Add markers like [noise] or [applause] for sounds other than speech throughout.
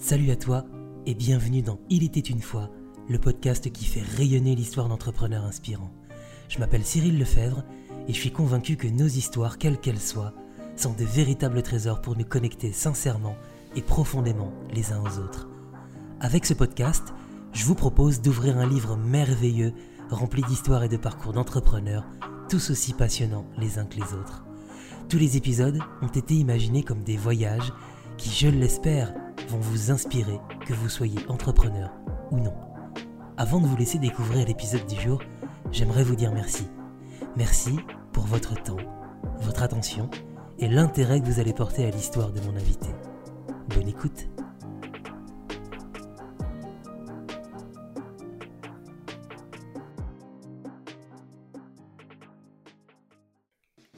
Salut à toi et bienvenue dans Il était une fois, le podcast qui fait rayonner l'histoire d'entrepreneurs inspirants. Je m'appelle Cyril Lefebvre et je suis convaincu que nos histoires, quelles qu'elles soient, sont de véritables trésors pour nous connecter sincèrement et profondément les uns aux autres. Avec ce podcast, je vous propose d'ouvrir un livre merveilleux rempli d'histoires et de parcours d'entrepreneurs, tous aussi passionnants les uns que les autres. Tous les épisodes ont été imaginés comme des voyages qui, je l'espère, vont vous inspirer, que vous soyez entrepreneur ou non. Avant de vous laisser découvrir l'épisode du jour, j'aimerais vous dire merci. Merci pour votre temps, votre attention et l'intérêt que vous allez porter à l'histoire de mon invité. Bonne écoute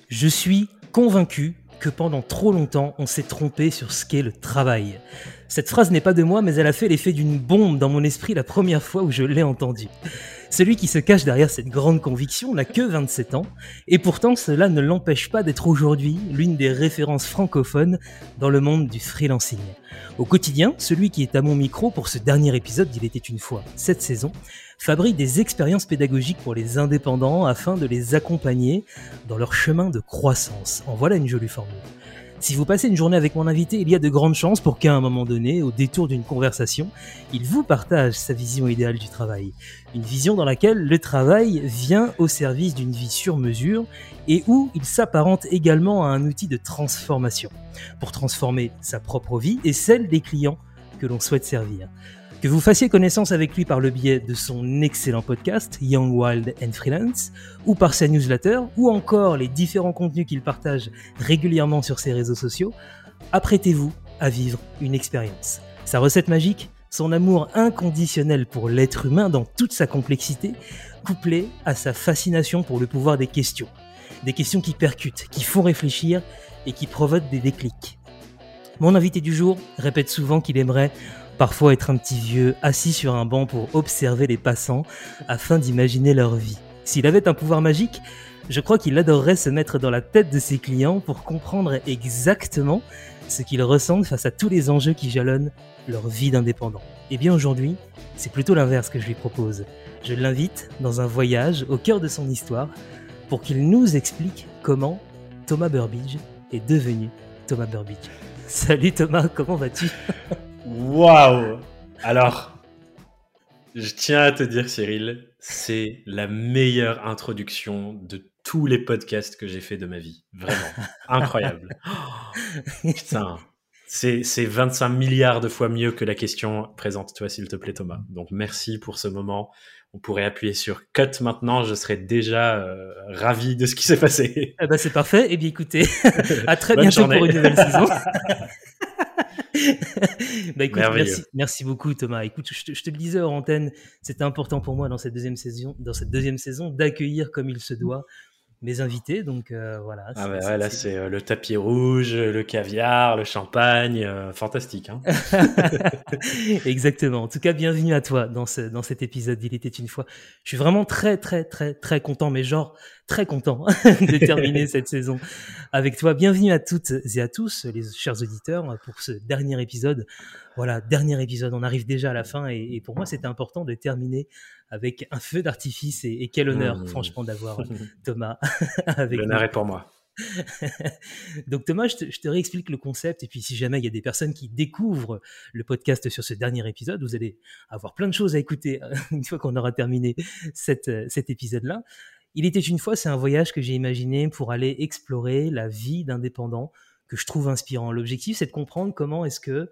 Je suis convaincu que pendant trop longtemps, on s'est trompé sur ce qu'est le travail. Cette phrase n'est pas de moi, mais elle a fait l'effet d'une bombe dans mon esprit la première fois où je l'ai entendue. Celui qui se cache derrière cette grande conviction n'a que 27 ans, et pourtant cela ne l'empêche pas d'être aujourd'hui l'une des références francophones dans le monde du freelancing. Au quotidien, celui qui est à mon micro pour ce dernier épisode d'Il était une fois cette saison fabrique des expériences pédagogiques pour les indépendants afin de les accompagner dans leur chemin de croissance. En voilà une jolie formule. Si vous passez une journée avec mon invité, il y a de grandes chances pour qu'à un moment donné, au détour d'une conversation, il vous partage sa vision idéale du travail. Une vision dans laquelle le travail vient au service d'une vie sur mesure et où il s'apparente également à un outil de transformation pour transformer sa propre vie et celle des clients que l'on souhaite servir. Que vous fassiez connaissance avec lui par le biais de son excellent podcast Young Wild and Freelance, ou par sa newsletter, ou encore les différents contenus qu'il partage régulièrement sur ses réseaux sociaux, apprêtez-vous à vivre une expérience. Sa recette magique son amour inconditionnel pour l'être humain dans toute sa complexité, couplé à sa fascination pour le pouvoir des questions. Des questions qui percutent, qui font réfléchir et qui provoquent des déclics. Mon invité du jour répète souvent qu'il aimerait parfois être un petit vieux assis sur un banc pour observer les passants afin d'imaginer leur vie. S'il avait un pouvoir magique, je crois qu'il adorerait se mettre dans la tête de ses clients pour comprendre exactement ce qu'ils ressentent face à tous les enjeux qui jalonnent leur vie d'indépendant. Et eh bien aujourd'hui, c'est plutôt l'inverse que je lui propose. Je l'invite dans un voyage au cœur de son histoire pour qu'il nous explique comment Thomas Burbidge est devenu Thomas Burbidge. Salut Thomas, comment vas-tu? Waouh Alors, je tiens à te dire, Cyril, c'est la meilleure introduction de tous les podcasts que j'ai fait de ma vie. Vraiment. Incroyable. [laughs] putain. C'est 25 milliards de fois mieux que la question Présente-toi, s'il te plaît, Thomas. Donc, merci pour ce moment. On pourrait appuyer sur Cut maintenant. Je serais déjà euh, ravi de ce qui s'est passé. Eh ben, c'est parfait. Eh bien, écoutez, [laughs] à très bientôt pour une nouvelle saison. [laughs] [laughs] bah écoute, merci, merci, beaucoup Thomas. Écoute, je te, je te le disais hors antenne, c'était important pour moi dans cette deuxième saison, dans cette deuxième saison, d'accueillir comme il se doit mes invités. Donc euh, voilà. Ah bah là, c'est euh, le tapis rouge, le caviar, le champagne, euh, fantastique. Hein [laughs] Exactement. En tout cas, bienvenue à toi dans, ce, dans cet épisode Il était une fois. Je suis vraiment très, très, très, très content, mais genre très content [laughs] de terminer cette [laughs] saison avec toi. Bienvenue à toutes et à tous, les chers auditeurs, pour ce dernier épisode. Voilà, dernier épisode. On arrive déjà à la fin et, et pour moi, c'était important de terminer avec un feu d'artifice et, quel honneur, mmh. franchement, d'avoir [laughs] Thomas [laughs] avec L'honneur est pour moi. [laughs] Donc Thomas, je te, réexplique le concept et puis si jamais il y a des personnes qui découvrent le podcast sur ce dernier épisode, vous allez avoir plein de choses à écouter une fois qu'on aura terminé cette, cet épisode-là. Il était une fois, c'est un voyage que j'ai imaginé pour aller explorer la vie d'indépendant que je trouve inspirant. L'objectif, c'est de comprendre comment est-ce que,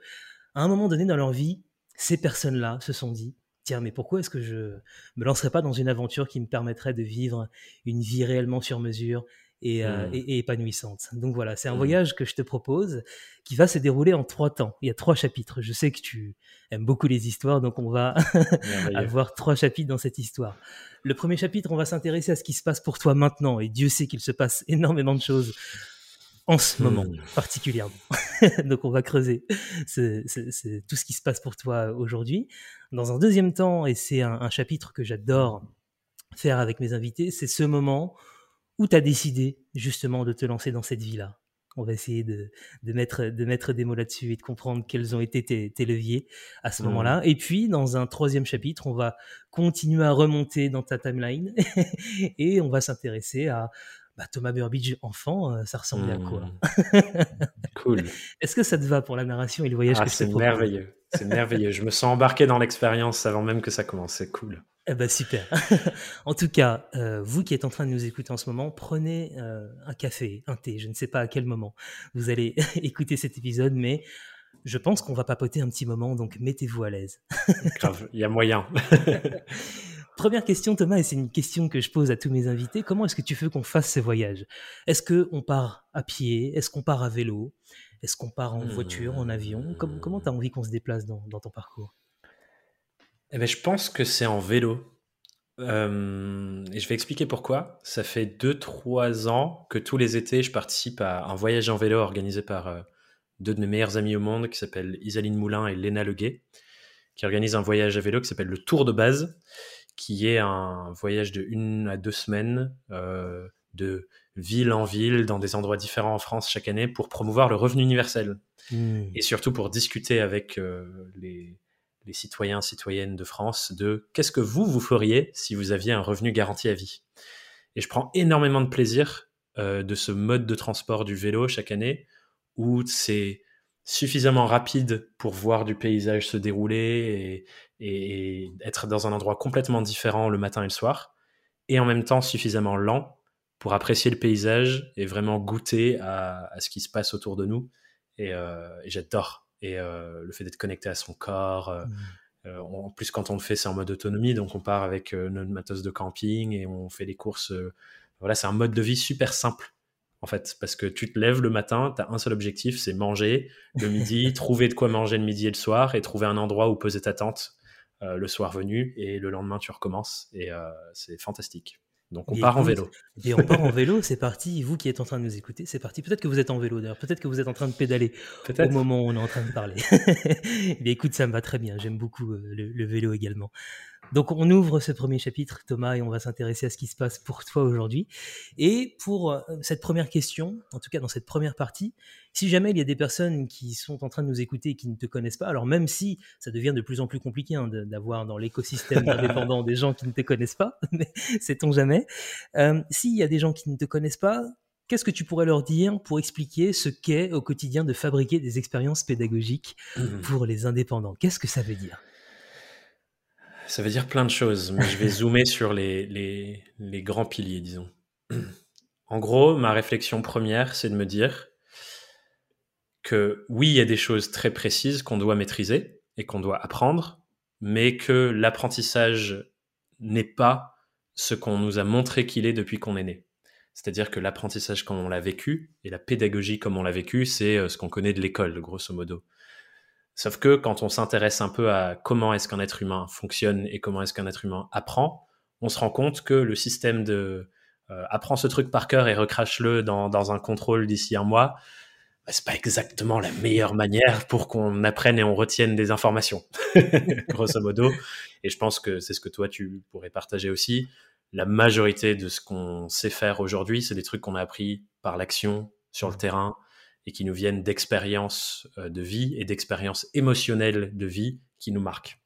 à un moment donné dans leur vie, ces personnes-là se sont dit, tiens, mais pourquoi est-ce que je me lancerais pas dans une aventure qui me permettrait de vivre une vie réellement sur mesure et, euh, mmh. épanouissante? Donc voilà, c'est un mmh. voyage que je te propose qui va se dérouler en trois temps. Il y a trois chapitres. Je sais que tu aimes beaucoup les histoires, donc on va [laughs] avoir trois chapitres dans cette histoire. Le premier chapitre, on va s'intéresser à ce qui se passe pour toi maintenant, et Dieu sait qu'il se passe [laughs] énormément de choses en ce moment hmm. particulièrement. [laughs] Donc on va creuser c'est tout ce qui se passe pour toi aujourd'hui. Dans un deuxième temps, et c'est un, chapitre que j'adore faire avec mes invités, c'est ce moment où tu as décidé justement de te lancer dans cette vie-là. On va essayer de, mettre, de mettre des mots là-dessus et de comprendre quels ont été tes, leviers à ce mmh. moment-là. Et puis, dans un troisième chapitre, on va continuer à remonter dans ta timeline [laughs] et on va s'intéresser à bah, Thomas Burbidge enfant, euh, ça ressemblait à quoi? Mmh. [laughs] Cool. Est-ce que ça te va pour la narration et le voyage ah, que C'est merveilleux. C'est merveilleux. Je me sens embarqué dans l'expérience avant même que ça commence. C'est cool. Eh ben super. [laughs] en tout cas, euh, vous qui êtes en train de nous écouter en ce moment, prenez euh, un café, un thé. Je ne sais pas à quel moment vous allez [laughs] écouter cet épisode, mais je pense qu'on va papoter un petit moment, donc mettez-vous à l'aise. Grave, il y a moyen. Première question, Thomas, et c'est une question que je pose à tous mes invités. Comment est-ce que tu veux qu'on fasse ces voyages? Est-ce qu'on part à pied? Est-ce qu'on part à vélo? Est-ce qu'on part en voiture, en avion? Comment tu as envie qu'on se déplace dans ton parcours? Eh ben, je pense que c'est en vélo. Euh, et je vais expliquer pourquoi. Ça fait 2-3 ans que tous les étés, je participe à un voyage en vélo organisé par euh, deux de mes meilleurs amis au monde qui s'appellent Isaline Moulin et Léna Leguet, qui organisent un voyage à vélo qui s'appelle le Tour de base, qui est un voyage de une à deux semaines euh, de ville en ville dans des endroits différents en France chaque année pour promouvoir le revenu universel mmh. et surtout pour discuter avec les les citoyens, citoyennes de France de qu'est-ce que vous, vous feriez si vous aviez un revenu garanti à vie. Et je prends énormément de plaisir euh, de ce mode de transport du vélo chaque année où c'est suffisamment rapide pour voir du paysage se dérouler et, être dans un endroit complètement différent le matin et le soir, et en même temps suffisamment lent pour apprécier le paysage et vraiment goûter à, ce qui se passe autour de nous. et euh, j'adore et euh, le fait d'être connecté à son corps. Euh, mmh. euh, en plus, quand on le fait, c'est en mode autonomie, donc on part avec notre matos de camping et on fait les courses. voilà, c'est un mode de vie super simple en fait, parce que tu te lèves le matin, tu as un seul objectif, c'est manger le midi, [laughs] trouver de quoi manger le midi et le soir, et trouver un endroit où poser ta tente le soir venu, et le lendemain tu recommences, et c'est fantastique. Donc on part en vélo. Et on part en [laughs] vélo, c'est parti. Vous qui êtes en train de nous écouter, c'est parti. Peut-être que vous êtes en vélo d'ailleurs. Peut-être que vous êtes en train de pédaler au moment où on est en train de parler. [laughs] Mais écoute, ça me va très bien. J'aime beaucoup euh, le, vélo également. Donc on ouvre ce premier chapitre, Thomas, et on va s'intéresser à ce qui se passe pour toi aujourd'hui. Et pour euh, cette première question, en tout cas dans cette première partie, si jamais il y a des personnes qui sont en train de nous écouter et qui ne te connaissent pas, alors même si ça devient de plus en plus compliqué hein, d'avoir dans l'écosystème [laughs] indépendant des gens qui ne te connaissent pas, [laughs] mais sait-on jamais, euh, s'il y a des gens qui ne te connaissent pas, qu'est-ce que tu pourrais leur dire pour expliquer ce qu'est au quotidien de fabriquer des expériences pédagogiques mmh. pour les indépendants? Qu'est-ce que ça veut dire? Ça veut dire plein de choses, mais je vais zoomer sur les, les, grands piliers, disons. [clears throat] En gros, ma réflexion première, c'est de me dire que oui, il y a des choses très précises qu'on doit maîtriser et qu'on doit apprendre, mais que l'apprentissage n'est pas ce qu'on nous a montré qu'il est depuis qu'on est né. C'est-à-dire que l'apprentissage comme on l'a vécu et la pédagogie comme on l'a vécu, c'est euh, ce qu'on connaît de l'école, grosso modo. Sauf que quand on s'intéresse un peu à comment est-ce qu'un être humain fonctionne et comment est-ce qu'un être humain apprend, on se rend compte que le système de euh, apprends ce truc par cœur et recrache-le dans, un contrôle d'ici un mois, bah, c'est pas exactement la meilleure manière pour qu'on apprenne et on retienne des informations, [laughs] grosso modo. Et je pense que c'est ce que toi tu pourrais partager aussi. La majorité de ce qu'on sait faire aujourd'hui, c'est des trucs qu'on a appris par l'action sur le terrain, et qui nous viennent d'expériences euh, de vie et d'expériences émotionnelles de vie qui nous marquent.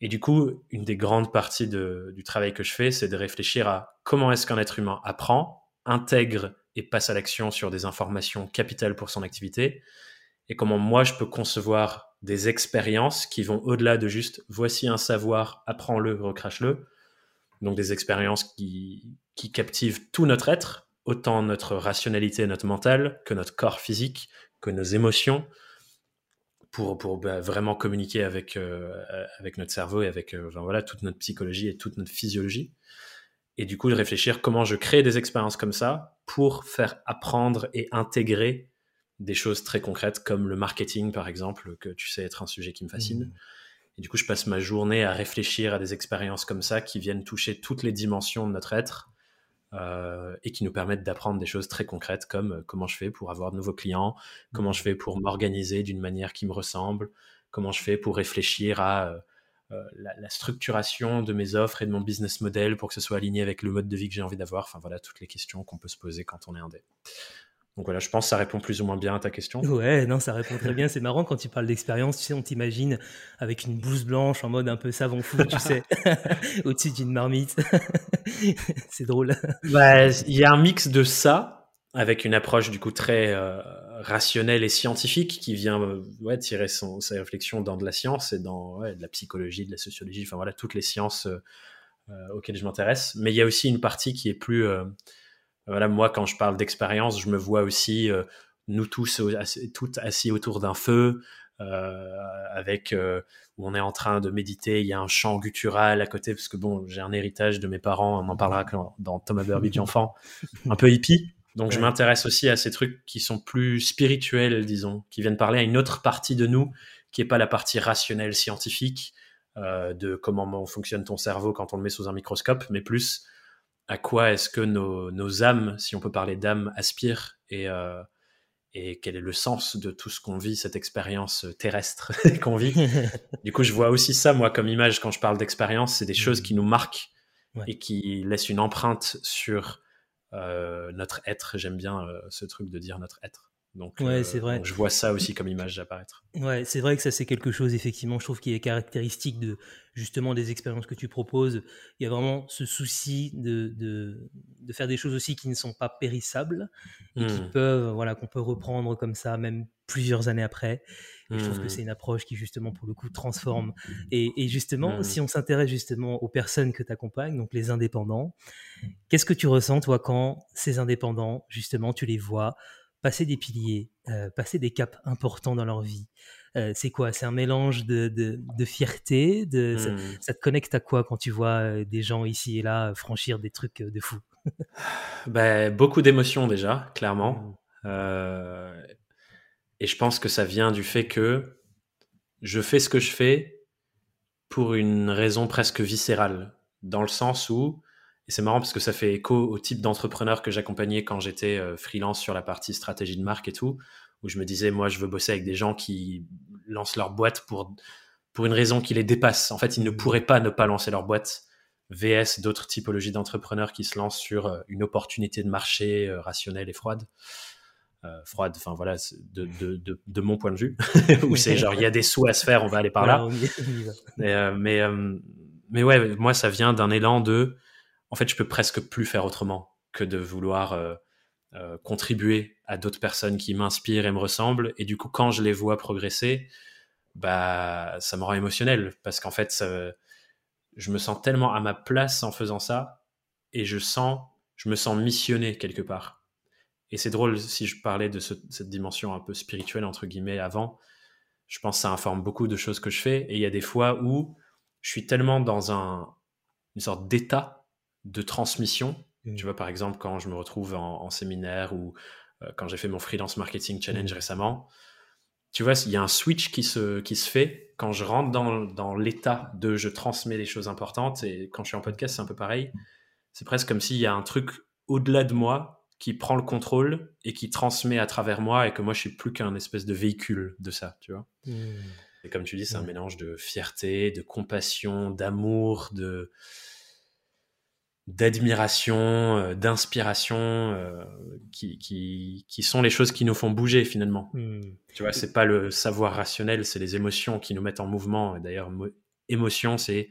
Et du coup, une des grandes parties du travail que je fais, c'est de réfléchir à comment est-ce qu'un être humain apprend, intègre et passe à l'action sur des informations capitales pour son activité, et comment moi je peux concevoir des expériences qui vont au-delà de juste voici un savoir, apprends-le, recrache-le. Donc des expériences qui, qui captivent tout notre être, autant notre rationalité, notre mental, que notre corps physique, que nos émotions, pour, pour bah, vraiment communiquer avec, euh, avec notre cerveau et avec euh, voilà, toute notre psychologie et toute notre physiologie. Et du coup, de réfléchir comment je crée des expériences comme ça pour faire apprendre et intégrer des choses très concrètes comme le marketing, par exemple, que tu sais être un sujet qui me fascine. Mmh. Et du coup, je passe ma journée à réfléchir à des expériences comme ça qui viennent toucher toutes les dimensions de notre être euh, et qui nous permettent d'apprendre des choses très concrètes comme euh, comment je fais pour avoir de nouveaux clients, comment je fais pour m'organiser d'une manière qui me ressemble, comment je fais pour réfléchir à euh, la, structuration de mes offres et de mon business model pour que ce soit aligné avec le mode de vie que j'ai envie d'avoir. Enfin voilà, toutes les questions qu'on peut se poser quand on est indé. Donc voilà, je pense que ça répond plus ou moins bien à ta question. Ouais, non, ça répond très bien. C'est marrant quand tu parles d'expérience, tu sais, on t'imagine avec une blouse blanche en mode un peu savon fou, tu sais, [laughs] [laughs] au-dessus d'une marmite. [laughs] c'est drôle. Bah, il y a un mix de ça avec une approche du coup très euh, rationnelle et scientifique qui vient euh, ouais, tirer son, sa réflexion dans de la science et dans ouais, de la psychologie, de la sociologie, enfin voilà, toutes les sciences euh, auxquelles je m'intéresse. Mais il y a aussi une partie qui est plus voilà, moi, quand je parle d'expérience, je me vois aussi euh, nous tous toutes assis autour d'un feu, euh, avec euh, où on est en train de méditer. Il y a un chant guttural à côté parce que bon, j'ai un héritage de mes parents. On en parlera dans Thomas Burbidge [laughs] enfant, un peu hippie. Donc je m'intéresse aussi à ces trucs qui sont plus spirituels, disons, qui viennent parler à une autre partie de nous, qui est pas la partie rationnelle scientifique de comment fonctionne ton cerveau quand on le met sous un microscope, mais plus à quoi est-ce que nos, âmes, si on peut parler d'âmes, aspirent et, euh, et quel est le sens de tout ce qu'on vit, cette expérience terrestre [laughs] qu'on vit. [laughs] du coup, je vois aussi ça, moi, comme image quand je parle d'expérience, c'est des choses mmh. qui nous marquent et qui laissent une empreinte sur euh, notre être. J'aime bien euh, ce truc de dire notre être. Donc, ouais, c'est vrai. je vois ça aussi comme image apparaître. Ouais, c'est vrai que ça c'est quelque chose effectivement, je trouve qui est caractéristique de justement des expériences que tu proposes. Il y a vraiment ce souci de, de, de faire des choses aussi qui ne sont pas périssables et qui mmh. peuvent voilà qu'on peut reprendre comme ça même plusieurs années après. Et je trouve que mmh. c'est une approche qui justement pour le coup transforme. Et, et justement, mmh. si on s'intéresse justement aux personnes que tu accompagnes, donc les indépendants, qu'est-ce que tu ressens toi quand ces indépendants justement tu les vois passer des piliers, euh, passer des caps importants dans leur vie. Euh, c'est quoi? C'est un mélange de, de, fierté de, mmh. ça, te connecte à quoi quand tu vois euh, des gens ici et là franchir des trucs de fou? [laughs] Ben, Beaucoup d'émotions déjà, clairement. Mmh. et je pense que ça vient du fait que je fais ce que je fais pour une raison presque viscérale, dans le sens où et c'est marrant parce que ça fait écho au type d'entrepreneur que j'accompagnais quand j'étais euh, freelance sur la partie stratégie de marque et tout, où je me disais, moi, je veux bosser avec des gens qui lancent leur boîte pour, pour une raison qui les dépasse. En fait, ils ne pourraient pas ne pas lancer leur boîte. VS, d'autres typologies d'entrepreneurs qui se lancent sur euh, une opportunité de marché euh, rationnelle et froide. froide, enfin voilà, de, de, de, de, mon point de vue, [laughs] où c'est genre il y a des sous à se faire, on va aller par là. mais, mais, mais ouais, moi ça vient d'un élan de en fait, je peux presque plus faire autrement que de vouloir euh, euh, contribuer à d'autres personnes qui m'inspirent et me ressemblent. Et du coup, quand je les vois progresser, bah, ça me rend émotionnel parce qu'en fait, je me sens tellement à ma place en faisant ça et je sens, je me sens missionné quelque part. Et c'est drôle si je parlais de cette dimension un peu spirituelle entre guillemets avant. Je pense que ça informe beaucoup de choses que je fais. Et il y a des fois où je suis tellement dans un, une sorte d'état de transmission. Mmh. Tu vois, par exemple, quand je me retrouve en, séminaire ou euh, quand j'ai fait mon freelance marketing challenge mmh. récemment, tu vois, il y a un switch qui se, qui se fait quand je rentre dans, l'état de je transmets des choses importantes. Et quand je suis en podcast, c'est un peu pareil. C'est presque comme s'il y a un truc au-delà de moi qui prend le contrôle et qui transmet à travers moi et que moi, je suis plus qu'un espèce de véhicule de ça, tu vois. Mmh. Et comme tu dis, c'est un mélange de fierté, de compassion, d'amour, de d'admiration, euh, d'inspiration, euh, qui, qui, qui, sont les choses qui nous font bouger finalement. Hmm. Tu vois, c'est pas le savoir rationnel, c'est les émotions qui nous mettent en mouvement. D'ailleurs, émotion, c'est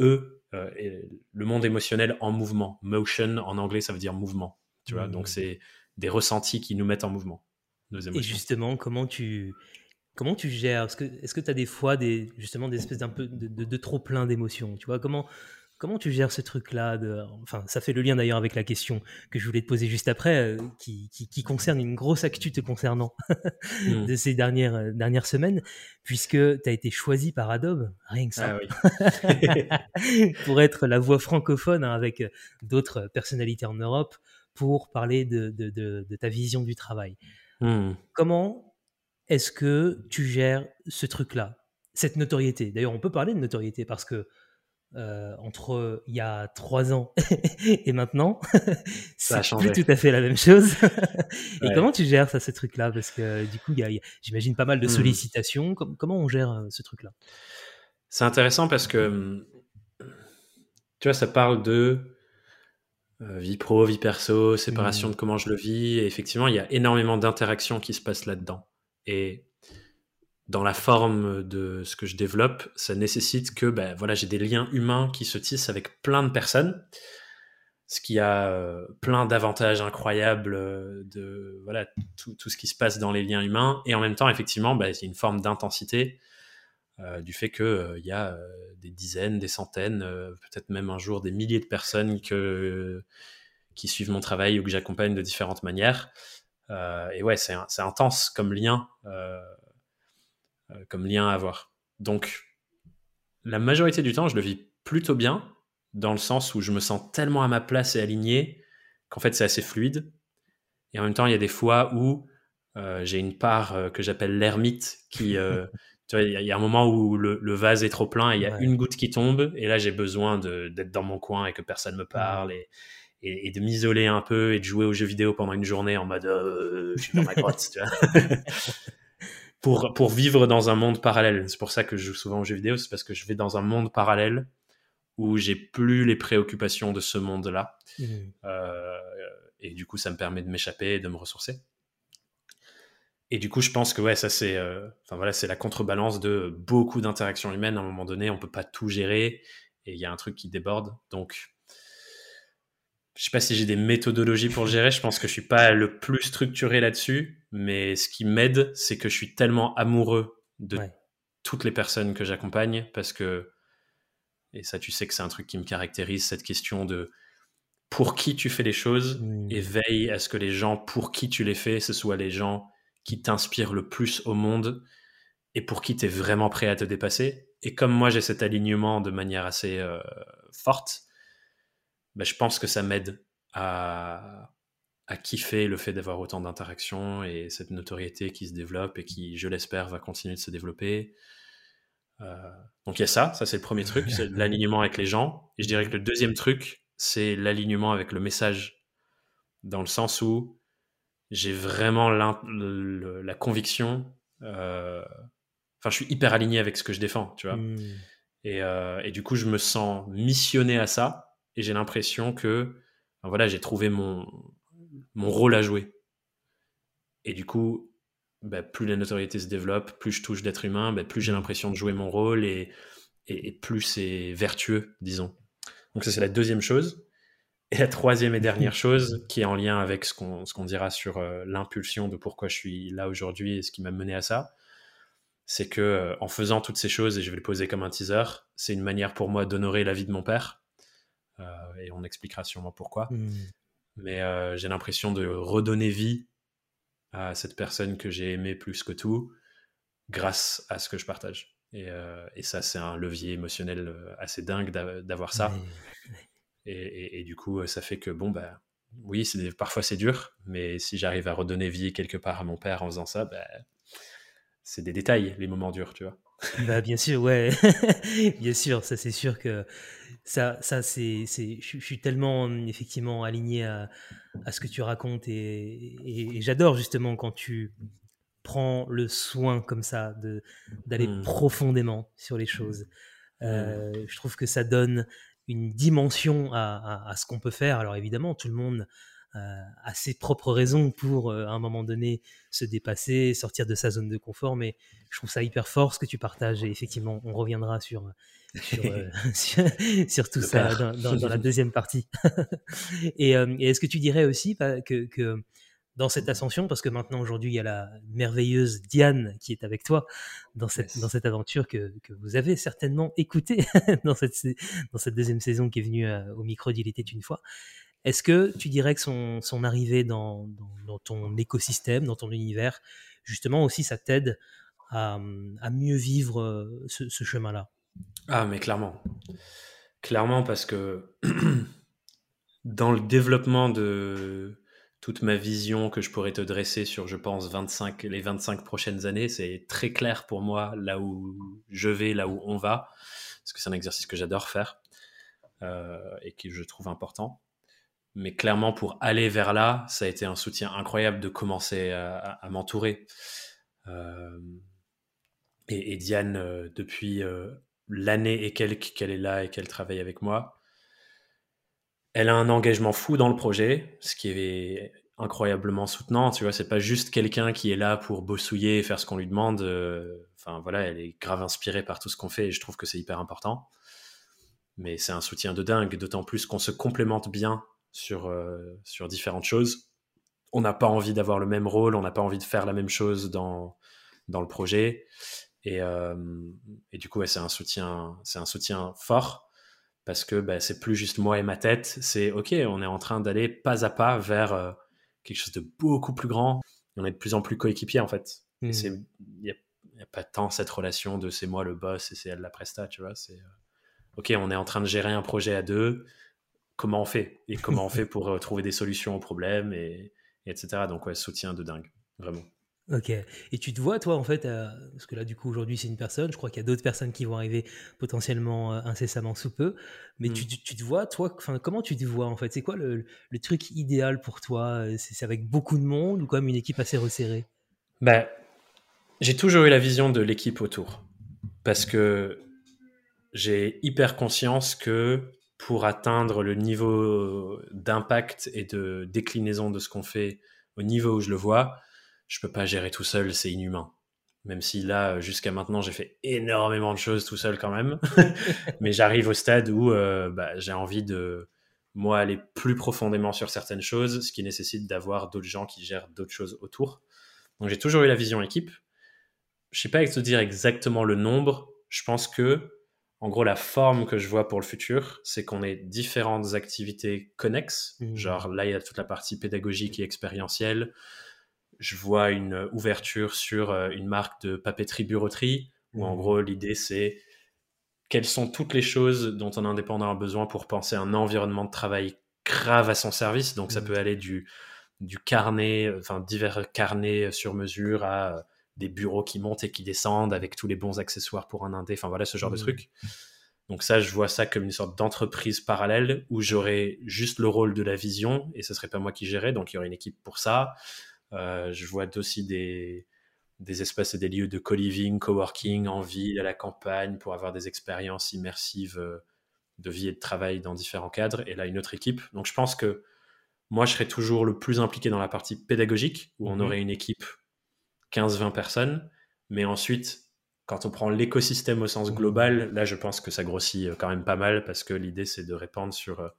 eux, euh, le monde émotionnel en mouvement. Motion, en anglais, ça veut dire mouvement. Tu vois, donc hmm. c'est des ressentis qui nous mettent en mouvement. Nos émotions. Et justement, comment tu comment tu gères? Est-ce que tu as des fois des justement des espèces d'un peu de, de, de trop plein d'émotions? Tu vois comment Comment tu gères ce truc-là de... Enfin, ça fait le lien d'ailleurs avec la question que je voulais te poser juste après, euh, qui, qui, concerne une grosse actu te concernant mmh. [laughs] de ces dernières, euh, dernières semaines, puisque tu as été choisi par Adobe, rien que ça, ah [laughs] pour être la voix francophone hein, avec euh, d'autres personnalités en Europe pour parler de, de, de, ta vision du travail. Mmh. Comment est-ce que tu gères ce truc-là, cette notoriété? D'ailleurs, on peut parler de notoriété parce que euh, entre il y a trois ans [laughs] et maintenant, [laughs] c'est plus tout à fait la même chose. [laughs] et comment tu gères ça, ce truc-là Parce que du coup, il y a, j'imagine pas mal de mmh. sollicitations. comment on gère euh, ce truc-là? C'est intéressant parce que tu vois, ça parle de vie pro, vie perso, séparation Mmh. de comment je le vis. Et effectivement, il y a énormément d'interactions qui se passent là-dedans. Et dans la forme de ce que je développe, ça nécessite que ben, voilà, j'ai des liens humains qui se tissent avec plein de personnes, ce qui a euh, plein d'avantages incroyables euh, de voilà tout, tout, ce qui se passe dans les liens humains. Et en même temps, effectivement, ben, c'est une forme d'intensité euh, du fait qu'il euh, y a des dizaines, des centaines, peut-être même un jour des milliers de personnes que, qui suivent mon travail ou que j'accompagne de différentes manières. Et ouais, c'est intense comme lien comme lien à avoir. Donc, la majorité du temps, je le vis plutôt bien, dans le sens où je me sens tellement à ma place et aligné qu'en fait, c'est assez fluide. Et en même temps, il y a des fois où euh, j'ai une part euh, que j'appelle l'ermite qui. Euh, [laughs] tu vois, il y, a un moment où le, le vase est trop plein et il y a ouais. une goutte qui tombe, et là, j'ai besoin d'être dans mon coin et que personne me parle. Et, et, et, de m'isoler un peu et de jouer aux jeux vidéo pendant une journée en mode euh, je suis dans ma [laughs] grotte, tu vois. [laughs] pour, pour vivre dans un monde parallèle. C'est pour ça que je joue souvent aux jeux vidéo, c'est parce que je vais dans un monde parallèle où j'ai plus les préoccupations de ce monde-là. Mmh. Euh, et du coup, ça me permet de m'échapper et de me ressourcer. Et du coup, je pense que ouais, ça c'est, euh, enfin voilà, c'est la contrebalance de beaucoup d'interactions humaines. À un moment donné, on peut pas tout gérer et il y a un truc qui déborde. Donc, je sais pas si j'ai des méthodologies pour le gérer. Je pense que je suis pas le plus structuré là-dessus, mais ce qui m'aide, c'est que je suis tellement amoureux de ouais. toutes les personnes que j'accompagne parce que, et ça, tu sais que c'est un truc qui me caractérise, cette question de pour qui tu fais les choses mmh. et veille à ce que les gens pour qui tu les fais, ce soient les gens qui t'inspirent le plus au monde et pour qui tu es vraiment prêt à te dépasser. Et comme moi, j'ai cet alignement de manière assez euh, forte, ben, je pense que ça m'aide à, à kiffer le fait d'avoir autant d'interactions et cette notoriété qui se développe et qui, je l'espère, va continuer de se développer. Euh, donc il y a ça, ça c'est le premier truc, c'est [laughs] l'alignement avec les gens. Et je dirais que le deuxième truc, c'est l'alignement avec le message, dans le sens où j'ai vraiment le, la conviction, euh, enfin je suis hyper aligné avec ce que je défends, tu vois. Mmh. Et, euh, et, du coup, je me sens missionné à ça et j'ai l'impression que voilà, j'ai trouvé mon, mon rôle à jouer. Et du coup, ben, plus la notoriété se développe, plus je touche d'être humain, ben, plus j'ai l'impression de jouer mon rôle et, et, et plus c'est vertueux, disons. Donc ça, c'est la deuxième chose. Et la troisième et dernière [laughs] chose, qui est en lien avec ce qu'on qu'on dira sur euh, l'impulsion de pourquoi je suis là aujourd'hui et ce qui m'a mené à ça, c'est que euh, en faisant toutes ces choses, et je vais le poser comme un teaser, c'est une manière pour moi d'honorer la vie de mon père. Euh, et on expliquera sûrement pourquoi. Mmh. Mais euh, j'ai l'impression de redonner vie à cette personne que j'ai aimée plus que tout grâce à ce que je partage. Et, euh, et ça, c'est un levier émotionnel assez dingue d'avoir ça. Oui. Et, et, et, du coup, ça fait que, bon, bah, oui, parfois c'est dur, mais si j'arrive à redonner vie quelque part à mon père en faisant ça, bah, c'est des détails, les moments durs, tu vois. Bah, bien sûr, ouais. [laughs] bien sûr, ça c'est sûr que ça, ça c'est, je, suis tellement effectivement aligné à, à, ce que tu racontes et, et, et j'adore justement quand tu prends le soin comme ça de d'aller mmh. profondément sur les choses. Euh, mmh. Je trouve que ça donne une dimension à, à, à ce qu'on peut faire. Alors évidemment, tout le monde euh, a ses propres raisons pour, euh, à un moment donné, se dépasser, sortir de sa zone de confort, mais je trouve ça hyper fort ce que tu partages, et effectivement, on reviendra sur, sur, euh, [laughs] [laughs] sur, sur, tout ça dans, dans, dans, la [laughs] deuxième partie. et, et est-ce que tu dirais aussi que, que dans cette ascension, parce que maintenant aujourd'hui il y a la merveilleuse Diane qui est avec toi dans cette, yes. dans cette aventure que, que vous avez certainement écoutée dans cette, dans cette deuxième saison qui est venue au micro d'Il était une fois. Est-ce que tu dirais que son, son arrivée dans, dans, dans, ton écosystème, dans ton univers, justement aussi ça t'aide à, à, mieux vivre ce, ce chemin-là? Ah mais clairement. Clairement parce que [clears throat] dans le développement de toute ma vision que je pourrais te dresser sur, je pense, 25, les 25 prochaines années, c'est très clair pour moi là où je vais, là où on va, parce que c'est un exercice que j'adore faire euh, et que je trouve important. Mais clairement, pour aller vers là, ça a été un soutien incroyable de commencer à, m'entourer. Euh, et, et, Diane, euh, depuis l'année et quelques qu'elle est là et qu'elle travaille avec moi, Elle a un engagement fou dans le projet, ce qui est incroyablement soutenant. Tu vois, c'est pas juste quelqu'un qui est là pour bossouiller et faire ce qu'on lui demande. Euh, enfin voilà, elle est grave inspirée par tout ce qu'on fait et je trouve que c'est hyper important. Mais c'est un soutien de dingue, d'autant plus qu'on se complémente bien sur, euh, sur différentes choses. On n'a pas envie d'avoir le même rôle, on n'a pas envie de faire la même chose dans, dans le projet. Et, euh, et du coup, c'est un soutien, c'est un soutien fort parce que bah, c'est plus juste moi et ma tête. C'est ok, on est en train d'aller pas à pas vers euh, quelque chose de beaucoup plus grand. On est de plus en plus coéquipiers en fait. Mmh. Il n'y a, a, pas tant cette relation de c'est moi le boss et c'est elle la presta, tu vois. C'est ok, on est en train de gérer un projet à deux comment on fait? Et comment on [laughs] fait pour euh, trouver des solutions aux problèmes et, etc. Donc ouais, soutien de dingue, vraiment. Ok. Et tu te vois, toi, en fait, euh, parce que là, du coup, aujourd'hui, c'est une personne. Je crois qu'il y a d'autres personnes qui vont arriver potentiellement euh, incessamment sous peu. Mais tu, hmm. tu, te vois, toi, comment tu te vois, en fait? C'est quoi le, le, truc idéal pour toi? C'est avec beaucoup de monde ou comme une équipe assez resserrée? Ben, J'ai toujours eu la vision de l'équipe autour. Parce que j'ai hyper conscience que pour atteindre le niveau d'impact et de déclinaison de ce qu'on fait au niveau où je le vois, je peux pas gérer tout seul, c'est inhumain. Même si là, jusqu'à maintenant, j'ai fait énormément de choses tout seul quand même. [laughs] Mais j'arrive au stade où euh, bah, j'ai envie de, moi, aller plus profondément sur certaines choses, ce qui nécessite d'avoir d'autres gens qui gèrent d'autres choses autour. Donc j'ai toujours eu la vision équipe. Je sais pas te dire exactement le nombre. Je pense que en gros, la forme que je vois pour le futur, c'est qu'on ait différentes activités connexes. Mmh. Genre là, il y a toute la partie pédagogique et expérientielle. Je vois une ouverture sur euh, une marque de papeterie-bureauterie, où en mmh. gros, l'idée, c'est quelles sont toutes les choses dont un indépendant a besoin pour penser un environnement de travail grave à son service. Donc, ça mmh. peut aller du, du carnet, enfin, divers carnets sur mesure à des bureaux qui montent et qui descendent avec tous les bons accessoires pour un indé, enfin voilà ce genre de mmh. truc. Donc ça, je vois ça comme une sorte d'entreprise parallèle où j'aurais juste le rôle de la vision et ce serait pas moi qui gérais, donc il y aurait une équipe pour ça. Euh, je vois aussi des, des espaces et des lieux de co-living, co-working en ville, à la campagne, pour avoir des expériences immersives euh, de vie et de travail dans différents cadres. Et là, une autre équipe. Donc je pense que moi, je serais toujours le plus impliqué dans la partie pédagogique, où on mmh aurait une équipe 15-20 personnes. Mais ensuite, quand on prend l'écosystème au sens global, là, je pense que ça grossit euh, quand même pas mal parce que l'idée, c'est de répandre sur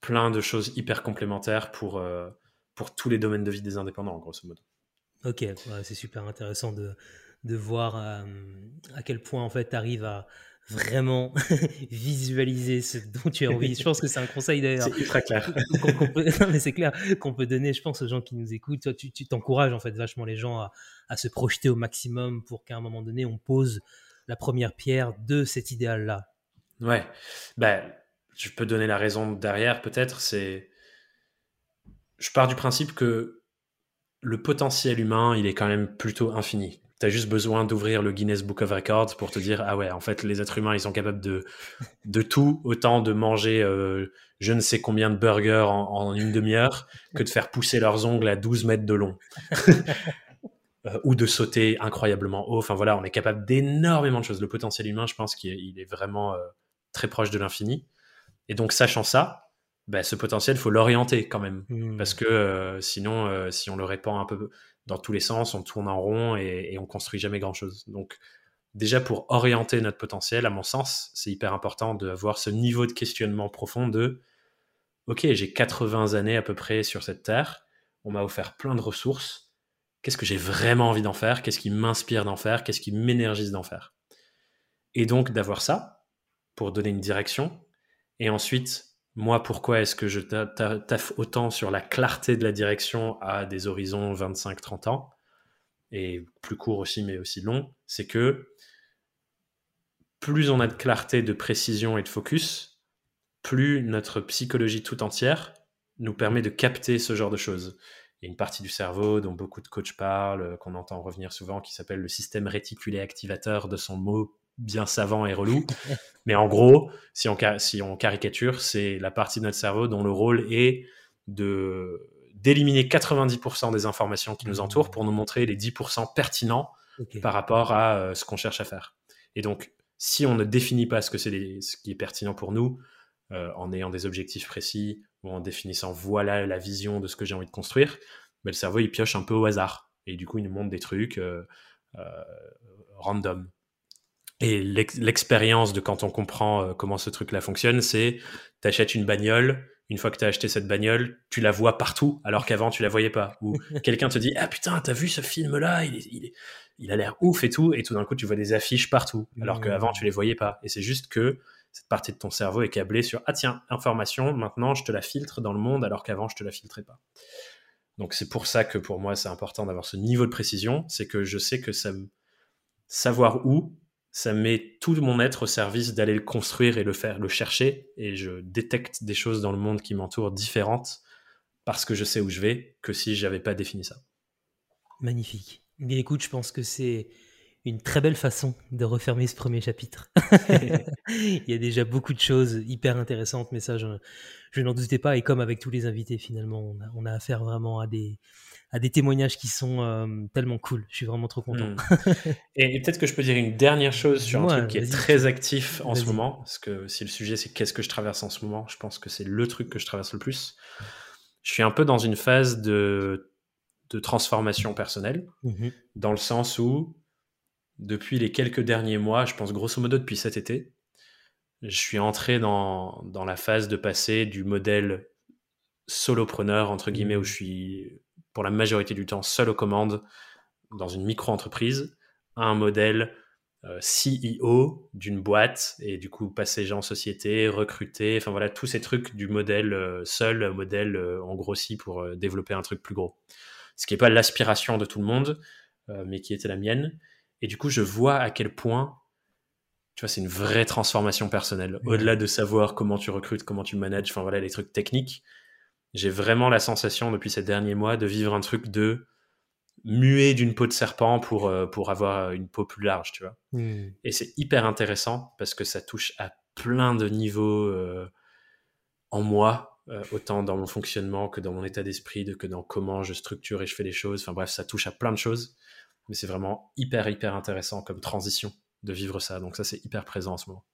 plein de choses hyper complémentaires pour, euh, pour tous les domaines de vie des indépendants, grosso modo. Ok, c'est super intéressant de, de voir à quel point en fait tu arrives à, vraiment [laughs] visualiser ce dont tu as envie. Je pense que c'est un conseil d'ailleurs. C'est ultra clair. [laughs] mais c'est clair qu'on peut donner, je pense, aux gens qui nous écoutent. Toi, tu t'encourages en fait vachement les gens à, à, se projeter au maximum pour qu'à un moment donné, on pose la première pierre de cet idéal-là. Ouais. Ben, je peux donner la raison derrière, peut-être. C'est. Je pars du principe que le potentiel humain, il est quand même plutôt infini. Tu as juste besoin d'ouvrir le Guinness Book of Records pour te dire ah ouais, en fait, les êtres humains, ils sont capables de, de tout, autant de manger euh, je ne sais combien de burgers en, une demi-heure que de faire pousser leurs ongles à 12 mètres de long. [laughs] Euh, ou de sauter incroyablement haut. Enfin voilà, on est capable d'énormément de choses. Le potentiel humain, je pense qu'il est, vraiment euh, très proche de l'infini. Et donc, sachant ça, bah, ce potentiel, il faut l'orienter quand même. Mmh. Parce que sinon, si on le répand un peu dans tous les sens, on tourne en rond et, et on construit jamais grand chose. Donc, déjà pour orienter notre potentiel, à mon sens, c'est hyper important d'avoir ce niveau de questionnement profond de Ok, j'ai 80 années à peu près sur cette terre, on m'a offert plein de ressources. Qu'est-ce que j'ai vraiment envie d'en faire? Qu'est-ce qui m'inspire d'en faire? Qu'est-ce qui m'énergise d'en faire? Et donc d'avoir ça pour donner une direction. Et ensuite, moi, pourquoi est-ce que je taffe autant sur la clarté de la direction à des horizons 25-30 ans, et plus court aussi, mais aussi long, c'est que plus on a de clarté, de précision et de focus, plus notre psychologie tout entière nous permet de capter ce genre de choses. Il y a une partie du cerveau dont beaucoup de coachs parlent, qu'on entend revenir souvent, qui s'appelle le système réticulé activateur de son mot bien savant et relou. Mais en gros, si on, si on caricature, c'est la partie de notre cerveau dont le rôle est de d'éliminer 90% des informations qui nous entourent pour nous montrer les 10% pertinents par rapport à euh, ce qu'on cherche à faire. Et donc, si on ne définit pas ce que c'est ce qui est pertinent pour nous, en ayant des objectifs précis ou en définissant voilà la vision de ce que j'ai envie de construire, ben, le cerveau il pioche un peu au hasard et du coup il nous montre des trucs random. Et l'expérience de quand on comprend comment ce truc-là fonctionne, c'est tu achètes une bagnole, une fois que tu as acheté cette bagnole, tu la vois partout, alors qu'avant tu la voyais pas. Ou [laughs] quelqu'un te dit ah putain t'as vu ce film là, il, il, il a l'air ouf et tout, et tout d'un coup tu vois des affiches partout, alors qu'avant tu les voyais pas. Et c'est juste que cette partie de ton cerveau est câblée sur ah tiens information, maintenant je te la filtre dans le monde, alors qu'avant je te la filtrais pas. Donc c'est pour ça que pour moi c'est important d'avoir ce niveau de précision, c'est que je sais que ça savoir où ça met tout mon être au service d'aller le construire et le faire, le chercher. Et je détecte des choses dans le monde qui m'entoure différentes parce que je sais où je vais que si j'avais pas défini ça. Magnifique. Bien écoute, je pense que c'est une très belle façon de refermer ce premier chapitre. [laughs] [laughs] Il y a déjà beaucoup de choses hyper intéressantes, mais ça, je, n'en doutais pas. Et comme avec tous les invités, finalement, on a affaire vraiment à des, à des témoignages qui sont euh, tellement cool. Je suis vraiment trop content. Hmm. et, peut-être que je peux dire une dernière chose sur un truc qui est très actif en ce moment, parce que si le sujet c'est qu'est-ce que je traverse en ce moment, je pense que c'est le truc que je traverse le plus. Je suis un peu dans une phase de, de transformation personnelle, mmh dans le sens où depuis les quelques derniers mois, je pense grosso modo depuis cet été, je suis entré dans, dans la phase de passer du modèle solopreneur, entre guillemets, où mmh. je suis pour la majorité du temps seul aux commandes dans une micro-entreprise, à un modèle euh, CEO d'une boîte et du coup passer gens en société, recruter, enfin voilà, tous ces trucs du modèle euh, seul, modèle euh, en grossit pour développer un truc plus gros. Ce qui n'est pas l'aspiration de tout le monde, mais qui était la mienne. Et du coup, je vois à quel point, tu vois, c'est une vraie transformation personnelle. Au-delà de savoir comment tu recrutes, comment tu manages, enfin voilà, les trucs techniques, j'ai vraiment la sensation depuis ces derniers mois de vivre un truc de muer d'une peau de serpent pour, euh, pour avoir une peau plus large, tu vois. Hmm. Et c'est hyper intéressant parce que ça touche à plein de niveaux euh, en moi, euh, autant dans mon fonctionnement que dans mon état d'esprit, que dans comment je structure et je fais les choses. Enfin bref, ça touche à plein de choses. Mais c'est vraiment hyper, hyper intéressant comme transition de vivre ça. Donc ça, c'est hyper présent en ce moment.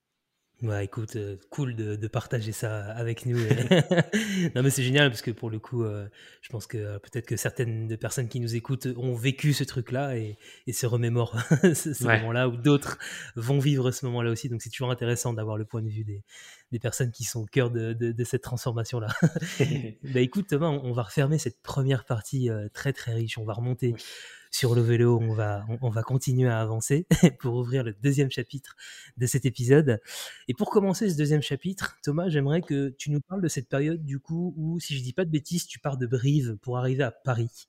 Ouais, écoute, euh, cool de, partager ça avec nous. [laughs] [laughs] non, mais c'est génial parce que pour le coup, euh, je pense que euh, peut-être que certaines des personnes qui nous écoutent ont vécu ce truc-là et, se remémorent [laughs] ce, moment-là, ou d'autres vont vivre ce moment-là aussi. Donc c'est toujours intéressant d'avoir le point de vue des, personnes qui sont au cœur de, cette transformation-là. [laughs] bah écoute, Thomas, on, va refermer cette première partie très très riche. On va remonter sur le vélo, on va, on, va continuer à avancer [laughs] pour ouvrir le deuxième chapitre de cet épisode. Et pour commencer ce deuxième chapitre, Thomas, j'aimerais que tu nous parles de cette période du coup où, si je dis pas de bêtises, tu pars de Brive pour arriver à Paris.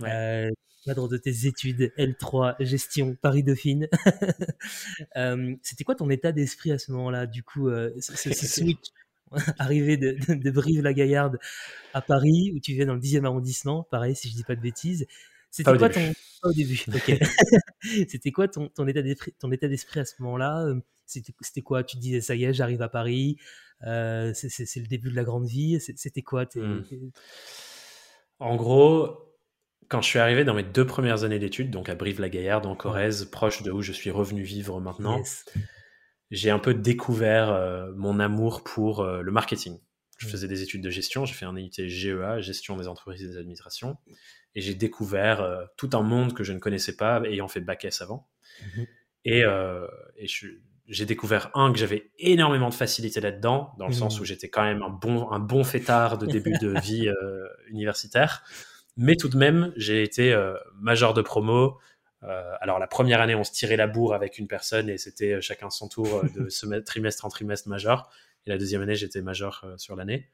Ouais. Euh, cadre de tes études L3 gestion Paris Dauphine. [laughs] euh, C'était quoi ton état d'esprit à ce moment-là Du coup, euh, ce, [laughs] switch [laughs] arrivé de, de Brive-la-Gaillarde à Paris, où tu viens dans le 10e arrondissement, pareil si je dis pas de bêtises. C'était quoi ton au début C'était quoi ton, ton état d'esprit ton état d'esprit à ce moment-là euh, C'était quoi? Tu te disais ça y est, j'arrive à Paris, euh, c'est le début de la grande vie. C'était quoi hmm. En gros, quand je suis arrivé dans mes deux premières années d'études, donc à Brive-la-Gaillarde en Corrèze, proche de où je suis revenu vivre maintenant, j'ai un peu découvert euh, mon amour pour le marketing. Je hmm. faisais des études de gestion, j'ai fait un IUT GEA, gestion des entreprises et des administrations et j'ai découvert euh, tout un monde que je ne connaissais pas ayant fait bac S avant. Mhm. Et, euh, et j'ai découvert un que j'avais énormément de facilité là-dedans, dans le mhm. sens où j'étais quand même un bon, un bon fêtard de début de [laughs] vie euh, universitaire. Mais tout de même, j'ai été major de promo. alors la première année, on se tirait la bourre avec une personne et c'était chacun son tour de [laughs] trimestre en trimestre major. Et la deuxième année, j'étais major sur l'année.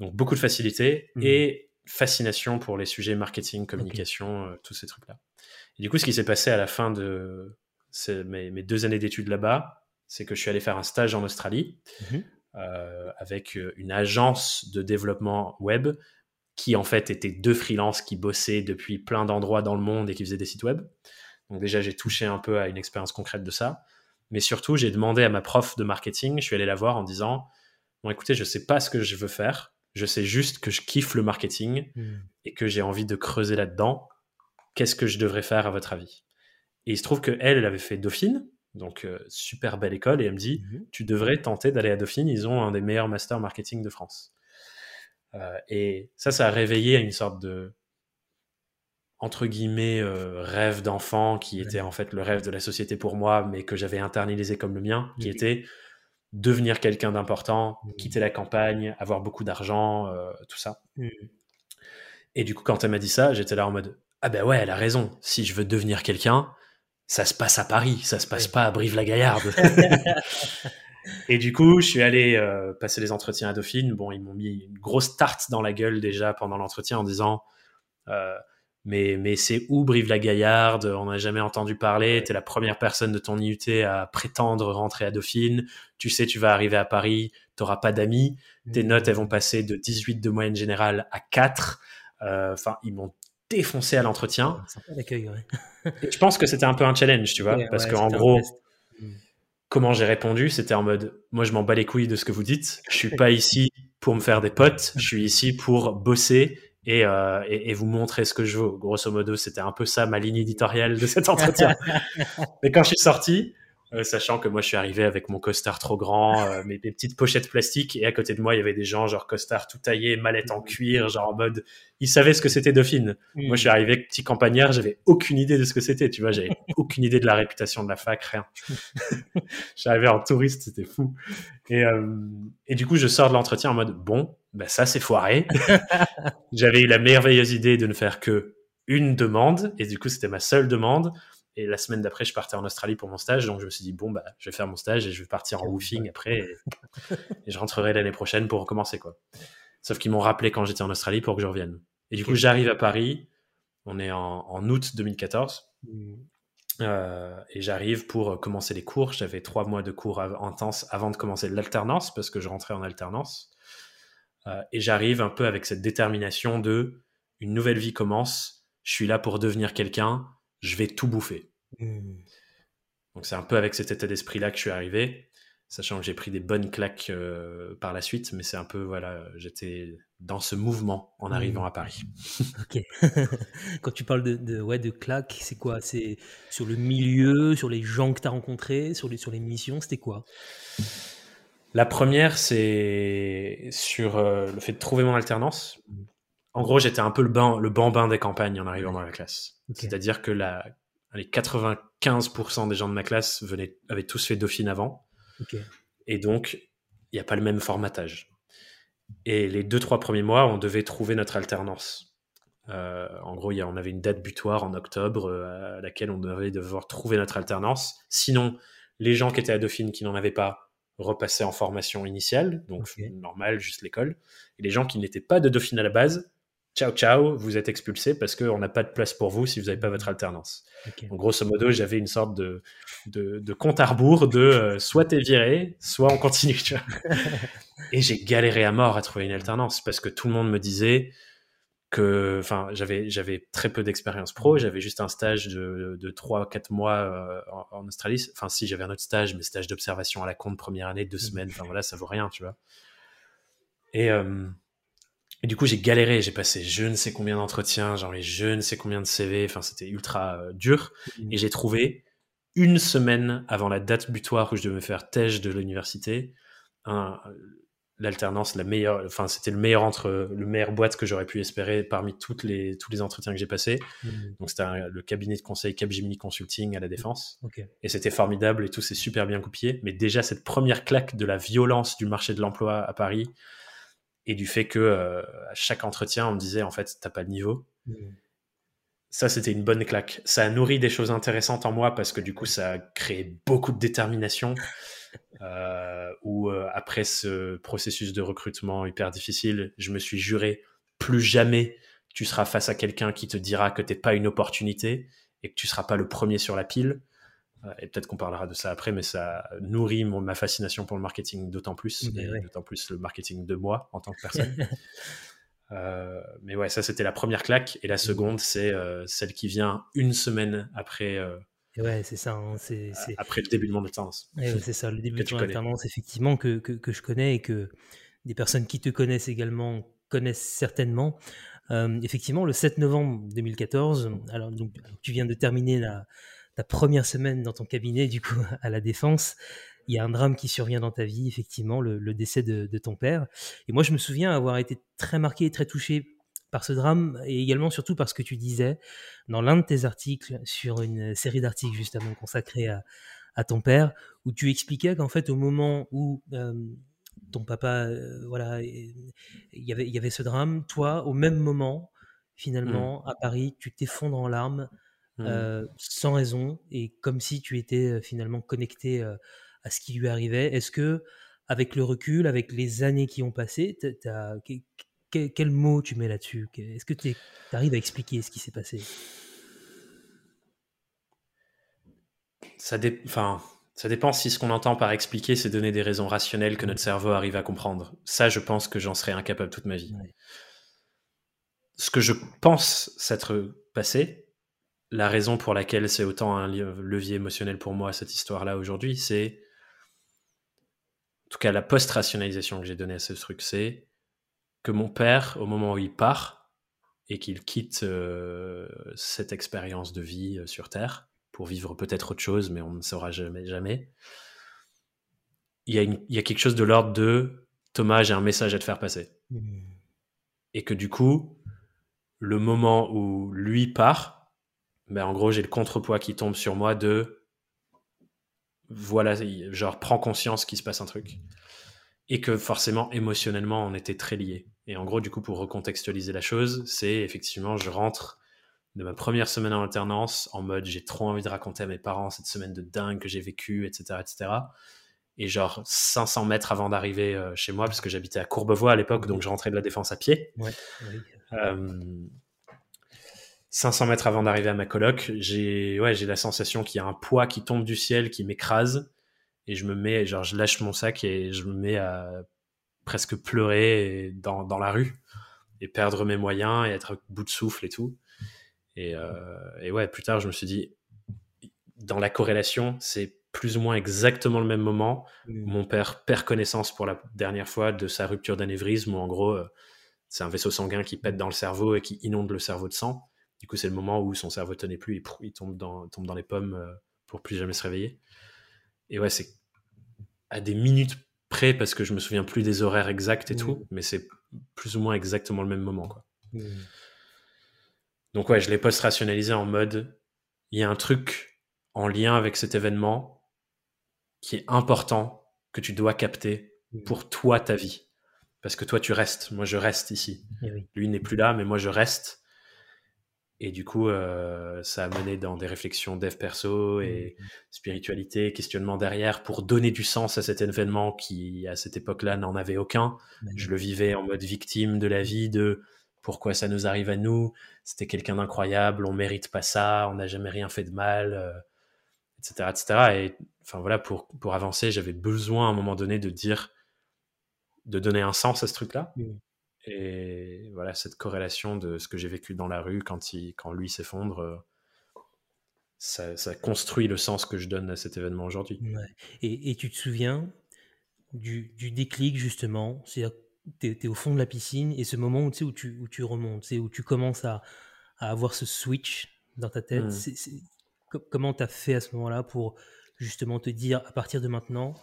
Donc beaucoup de facilité. Mhm. Et fascination pour les sujets marketing, communication, euh, tous ces trucs-là. Et du coup, ce qui s'est passé à la fin de mes, mes, deux années d'études là-bas, c'est que je suis allé faire un stage en Australie euh, avec euh, une agence de développement web qui en fait était deux freelances qui bossaient depuis plein d'endroits dans le monde et qui faisaient des sites web. Donc déjà, j'ai touché un peu à une expérience concrète de ça. Mais surtout, j'ai demandé à ma prof de marketing, je suis allé la voir en disant, bon écoutez, je sais pas ce que je veux faire, je sais juste que je kiffe le marketing hmm. et que j'ai envie de creuser là-dedans. Qu'est-ce que je devrais faire à votre avis? Et il se trouve que elle, elle avait fait Dauphine Donc, super belle école. Et elle me dit, mmh tu devrais tenter d'aller à Dauphine. Ils ont un des meilleurs masters marketing de France. Et ça, ça a réveillé une sorte de entre guillemets rêve d'enfant qui était en fait le rêve de la société pour moi, mais que j'avais internalisé comme le mien, qui était devenir quelqu'un d'important, mmh. quitter la campagne, avoir beaucoup d'argent, tout ça. Mmh. Et du coup, quand elle m'a dit ça, j'étais là en mode ah ben ouais, elle a raison. Si je veux devenir quelqu'un, ça se passe à Paris, ça se passe pas à Brive-la-Gaillarde. [laughs] [laughs] et du coup, je suis allé euh, passer les entretiens à Dauphine. Bon, ils m'ont mis une grosse tarte dans la gueule déjà pendant l'entretien en disant euh, mais, mais c'est où Brive-la-Gaillarde On n'a jamais entendu parler. Tu es la première personne de ton IUT à prétendre rentrer à Dauphine. Tu sais, tu vas arriver à Paris, tu n'auras pas d'amis. Tes mmh. notes, elles vont passer de 18 de moyenne générale à 4. Euh, enfin, ils m'ont défoncé à l'entretien. je pense que c'était un peu un challenge, tu vois, parce qu'en gros. Comment j'ai répondu, c'était en mode, moi je m'en bats les couilles de ce que vous dites, je suis [laughs] pas ici pour me faire des potes, je suis ici pour bosser et, euh, et, vous montrer ce que je veux. Grosso modo, c'était un peu ça ma ligne éditoriale de cet entretien. [laughs] Mais quand je suis sorti, euh, sachant que moi je suis arrivé avec mon costard trop grand, euh, mes, petites pochettes plastiques, et à côté de moi il y avait des gens genre costard tout taillé, mallette en cuir, genre en mode, ils savaient ce que c'était Dauphine. Moi je suis arrivé petit campagnard, j'avais aucune idée de ce que c'était, tu vois, j'avais [laughs] aucune idée de la réputation de la fac, rien. [laughs] J'arrivais en touriste, c'était fou. Et, euh, et du coup je sors de l'entretien en mode, bon, bah ça c'est foiré. [laughs] j'avais eu la merveilleuse idée de ne faire que une demande, et du coup c'était ma seule demande. Et la semaine d'après, je partais en Australie pour mon stage. Donc, je me suis dit, bon, bah, je vais faire mon stage et je vais partir en woofing après. [laughs] Et, je rentrerai l'année prochaine pour recommencer, quoi. Sauf qu'ils m'ont rappelé quand j'étais en Australie pour que je revienne. Et du coup, j'arrive à Paris. On est en, août 2014. Mmh. Euh, et j'arrive pour commencer les cours. J'avais trois mois de cours intenses avant de commencer l'alternance parce que je rentrais en alternance. Euh, et j'arrive un peu avec cette détermination de une nouvelle vie commence. Je suis là pour devenir quelqu'un je vais tout bouffer. Hmm. Donc c'est un peu avec cet état d'esprit-là que je suis arrivé, sachant que j'ai pris des bonnes claques euh, par la suite, mais c'est un peu, voilà, j'étais dans ce mouvement en hmm. arrivant à Paris. [laughs] ok. [laughs] Quand tu parles de, ouais, de claques, c'est quoi? C'est sur le milieu, sur les gens que tu as rencontrés, sur les, sur les missions, c'était quoi? La première, c'est sur euh, le fait de trouver mon alternance. En gros, j'étais un peu le, le bambin des campagnes en arrivant dans la classe. C'est-à-dire que la, les 95% des gens de ma classe venaient, avaient tous fait Dauphine avant. Et donc, il n'y a pas le même formatage. Et les deux, trois premiers mois, on devait trouver notre alternance. Euh, en gros, y on avait une date butoir en octobre euh, à laquelle on devait devoir trouver notre alternance. Sinon, les gens qui étaient à Dauphine qui n'en avaient pas repassaient en formation initiale, donc normal, juste l'école. Et les gens qui n'étaient pas de Dauphine à la base ciao ciao, vous êtes expulsé parce qu'on n'a pas de place pour vous si vous n'avez pas votre alternance. Donc, grosso modo, j'avais une sorte de, de, compte à rebours de euh, soit t'es viré, soit on continue. [laughs] et j'ai galéré à mort à trouver une alternance parce que tout le monde me disait que, enfin, j'avais, j'avais très peu d'expérience pro, j'avais juste un stage de, de 3-4 mois euh, en, Australie. Enfin, si, j'avais un autre stage, mais stage d'observation à la compte première année, deux semaines, enfin voilà, ça vaut rien, tu vois. Et, euh, et du coup, j'ai galéré, j'ai passé je ne sais combien d'entretiens, genre les je ne sais combien de CV, enfin c'était ultra euh, dur. Mmh. Et j'ai trouvé une semaine avant la date butoir où je devais me faire tège de l'université, l'alternance, la meilleure, enfin c'était le meilleur entre le meilleur boîte que j'aurais pu espérer parmi toutes les tous les entretiens que j'ai passés. Mmh. Donc c'était le cabinet de conseil Capgemini Consulting à la défense. Et c'était formidable et tout s'est super bien coupé. Mais déjà cette première claque de la violence du marché de l'emploi à Paris et du fait que euh, à chaque entretien, on me disait en fait, t'as pas de niveau. Mmh. Ça, c'était une bonne claque. Ça a nourri des choses intéressantes en moi parce que du coup, ça a créé beaucoup de détermination. [laughs] euh, où euh, après ce processus de recrutement hyper difficile, je me suis juré plus jamais tu seras face à quelqu'un qui te dira que t'es pas une opportunité et que tu seras pas le premier sur la pile. Euh, et peut-être qu'on parlera de ça après, mais ça nourrit ma fascination pour le marketing d'autant plus, d'autant plus le marketing de moi en tant que personne. [laughs] Euh, mais ouais, ça c'était la première claque, et la seconde c'est euh, celle qui vient une semaine après. ouais, c'est ça. Hein, c'est, Après le début de mon alternance. c'est ça, le début [laughs] de mon alternance, effectivement, que, que, que, je connais et que des personnes qui te connaissent également connaissent certainement. effectivement, le 7 novembre 2014, alors donc, tu viens de terminer la, ta première semaine dans ton cabinet, du coup, [laughs] à la défense, il y a un drame qui survient dans ta vie, effectivement, le, décès de, ton père. Et moi, je me souviens avoir été très marqué et très touché par ce drame, et également surtout parce que tu disais dans l'un de tes articles sur une série d'articles justement consacrés à, ton père, où tu expliquais qu'en fait, au moment où euh, ton papa, euh, voilà, il y avait, il y avait ce drame, toi, au même moment, finalement, mmh. à Paris, tu t'effondres en larmes, mmh. euh, sans raison, et comme si tu étais finalement connecté à ce qui lui arrivait. Est-ce que, avec le recul, avec les années qui ont passé, quel, mot tu mets là-dessus? Est-ce que tu arrives à expliquer ce qui s'est passé? Ça, enfin, ça dépend si ce qu'on entend par expliquer, c'est donner des raisons rationnelles que notre cerveau arrive à comprendre. Ça, je pense que j'en serais incapable toute ma vie. Ce que je pense s'être passé, la raison pour laquelle c'est autant un levier émotionnel pour moi, cette histoire-là aujourd'hui, c'est tout cas la post-rationalisation que j'ai donnée à ce truc, c'est que mon père, au moment où il part et qu'il quitte euh, cette expérience de vie euh, sur Terre pour vivre peut-être autre chose, mais on ne saura jamais, jamais, il y a, il y a quelque chose de l'ordre de Thomas, j'ai un message à te faire passer. Mmh. Et que du coup, le moment où lui part, ben en gros, j'ai le contrepoids qui tombe sur moi de voilà, genre, prends conscience qu'il se passe un truc. Et que forcément, émotionnellement, on était très liés. Et en gros, du coup, pour recontextualiser la chose, c'est effectivement, je rentre de ma première semaine en alternance en mode j'ai trop envie de raconter à mes parents cette semaine de dingue que j'ai vécue, etc., etc. Et genre 500 mètres avant d'arriver euh, chez moi, parce que j'habitais à Courbevoie à l'époque, donc je rentrais de la défense à pied. Ouais, euh, 500 mètres avant d'arriver à ma coloc, j'ai ouais, j'ai la sensation qu'il y a un poids qui tombe du ciel, qui m'écrase, et je me mets, genre, je lâche mon sac et je me mets à presque pleurer dans, dans la rue et perdre mes moyens et être à bout de souffle et tout. Et, euh, et ouais, plus tard, je me suis dit, dans la corrélation, c'est plus ou moins exactement le même moment où mmh. mon père perd connaissance pour la dernière fois de sa rupture d'anévrisme, où en gros, euh, c'est un vaisseau sanguin qui pète dans le cerveau et qui inonde le cerveau de sang. Du coup, c'est le moment où son cerveau tenait plus, il, il tombe, dans, tombe dans les pommes euh, pour plus jamais se réveiller. Et ouais, c'est à des minutes près parce que je me souviens plus des horaires exacts et tout, mais c'est plus ou moins exactement le même moment, quoi. Donc ouais, je l'ai post-rationalisé en mode, il y a un truc en lien avec cet événement qui est important que tu dois capter pour toi, ta vie. Parce que toi, tu restes. Moi, je reste ici. Eh Lui n'est plus là, mais moi, je reste. Et du coup, euh, ça a mené dans des réflexions dev perso et mmh. spiritualité, questionnement derrière pour donner du sens à cet événement qui, à cette époque-là, n'en avait aucun. Je le vivais en mode victime de la vie, de pourquoi ça nous arrive à nous. C'était quelqu'un d'incroyable, on mérite pas ça, on n'a jamais rien fait de mal, etc., euh, etc. Et enfin voilà, pour, pour avancer, j'avais besoin à un moment donné de dire, de donner un sens à ce truc-là. Mmh. Et voilà, cette corrélation de ce que j'ai vécu dans la rue quand, il, quand lui s'effondre, euh, ça, ça, construit le sens que je donne à cet événement aujourd'hui. Et, et, tu te souviens du, du déclic, justement? C'est-à-dire tu es, au fond de la piscine et ce moment où, tu sais, où, tu, où tu remontes, où tu commences à, à, avoir ce switch dans ta tête. Mmh. comment tu as fait à ce moment-là pour justement te dire, à partir de maintenant,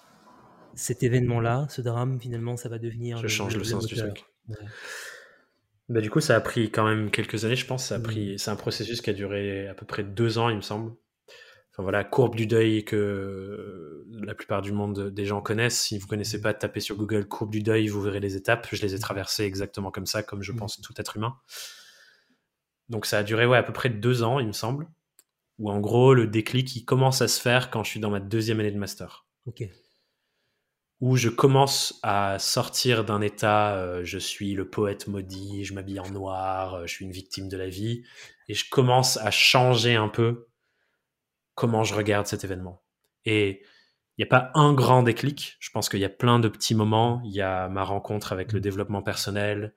cet événement-là, ce drame, finalement, ça va devenir. Je change le, sens du truc. Bah, du coup, ça a pris quand même quelques années, je pense. Ça a pris, c'est un processus qui a duré à peu près deux ans, il me semble. Enfin voilà, courbe du deuil que la plupart du monde des gens connaissent. Si vous connaissez pas, tapez sur Google courbe du deuil, vous verrez les étapes. Je les ai traversées exactement comme ça, comme je pense tout être humain. Donc ça a duré ouais, à peu près deux ans, il me semble. Où en gros, le déclic, il commence à se faire quand je suis dans ma deuxième année de master. Ok où je commence à sortir d'un état, euh, je suis le poète maudit, je m'habille en noir, euh, je suis une victime de la vie, et je commence à changer un peu comment je regarde cet événement. Et il n'y a pas un grand déclic, je pense qu'il y a plein de petits moments, il y a ma rencontre avec le développement personnel,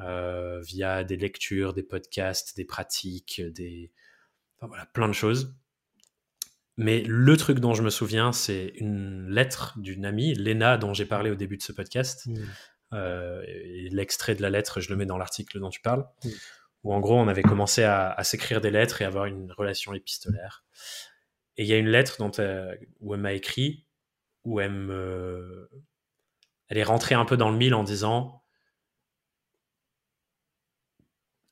euh, via des lectures, des podcasts, des pratiques, des... Enfin, voilà, plein de choses. Mais le truc dont je me souviens, c'est une lettre d'une amie, Lena, dont j'ai parlé au début de ce podcast. Mmh. Euh, l'extrait de la lettre, je le mets dans l'article dont tu parles. Mmh. Où en gros, on avait commencé à, s'écrire des lettres et avoir une relation épistolaire. Et il y a une lettre dont où elle m'a écrit, où elle me... Elle est rentrée un peu dans le mille en disant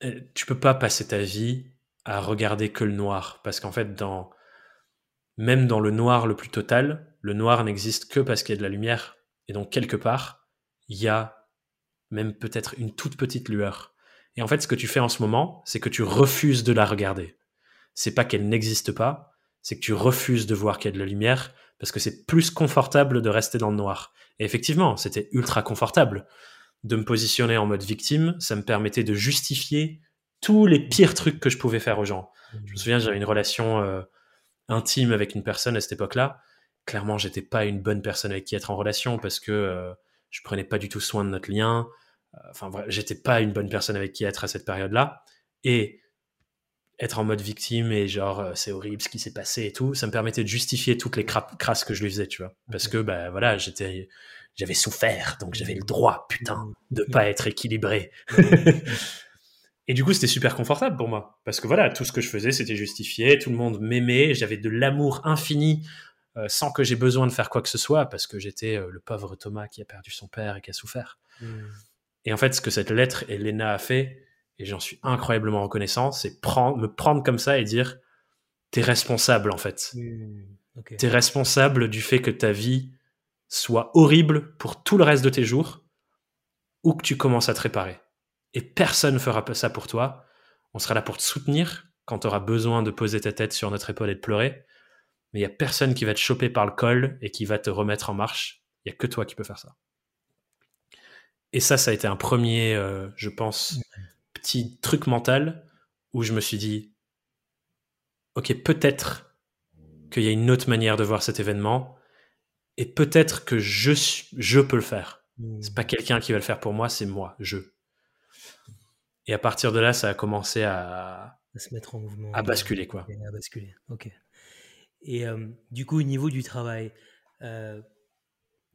euh, tu peux pas passer ta vie à regarder que le noir parce qu'en fait dans même dans le noir le plus total le noir n'existe que parce qu'il y a de la lumière. Et donc quelque part il y a même peut-être une toute petite lueur. Et en fait ce que tu fais en ce moment c'est que tu refuses de la regarder. C'est pas qu'elle n'existe pas c'est que tu refuses de voir qu'il y a de la lumière parce que c'est plus confortable de rester dans le noir. Et effectivement c'était ultra confortable de me positionner en mode victime, ça me permettait de justifier tous les pires trucs que je pouvais faire aux gens. Je me souviens, j'avais une relation euh, intime avec une personne à cette époque-là. Clairement, j'étais pas une bonne personne avec qui être en relation parce que euh, je prenais pas du tout soin de notre lien. Euh, enfin, j'étais pas une bonne personne avec qui être à cette période-là. Et être en mode victime et genre c'est horrible ce qui s'est passé et tout, ça me permettait de justifier toutes les crasses que je lui faisais, tu vois. Parce que bah voilà, j'étais j'avais souffert, donc j'avais le droit, putain, de pas être équilibré. [laughs] et du coup, c'était super confortable pour moi, parce que voilà, tout ce que je faisais, c'était justifié, tout le monde m'aimait, j'avais de l'amour infini, euh, sans que j'ai besoin de faire quoi que ce soit, parce que j'étais euh, le pauvre Thomas qui a perdu son père et qui a souffert. Hmm. Et en fait, ce que cette lettre, Elena a fait, et j'en suis incroyablement reconnaissant, c'est prendre, me prendre comme ça et dire, t'es responsable en fait. Hmm. T'es responsable du fait que ta vie soit horrible pour tout le reste de tes jours, ou que tu commences à te réparer. Et personne ne fera ça pour toi. On sera là pour te soutenir quand tu auras besoin de poser ta tête sur notre épaule et de pleurer. Mais il n'y a personne qui va te choper par le col et qui va te remettre en marche. Il n'y a que toi qui peux faire ça. Et ça, ça a été un premier, euh, je pense, petit truc mental où je me suis dit, ok, peut-être qu'il y a une autre manière de voir cet événement et peut-être que je, je peux le faire. C'est pas quelqu'un qui va le faire pour moi, c'est moi, je. Et à partir de là, ça a commencé à, se mettre en mouvement. À basculer, quoi. À basculer, ok. Et euh, du coup, au niveau du travail, euh,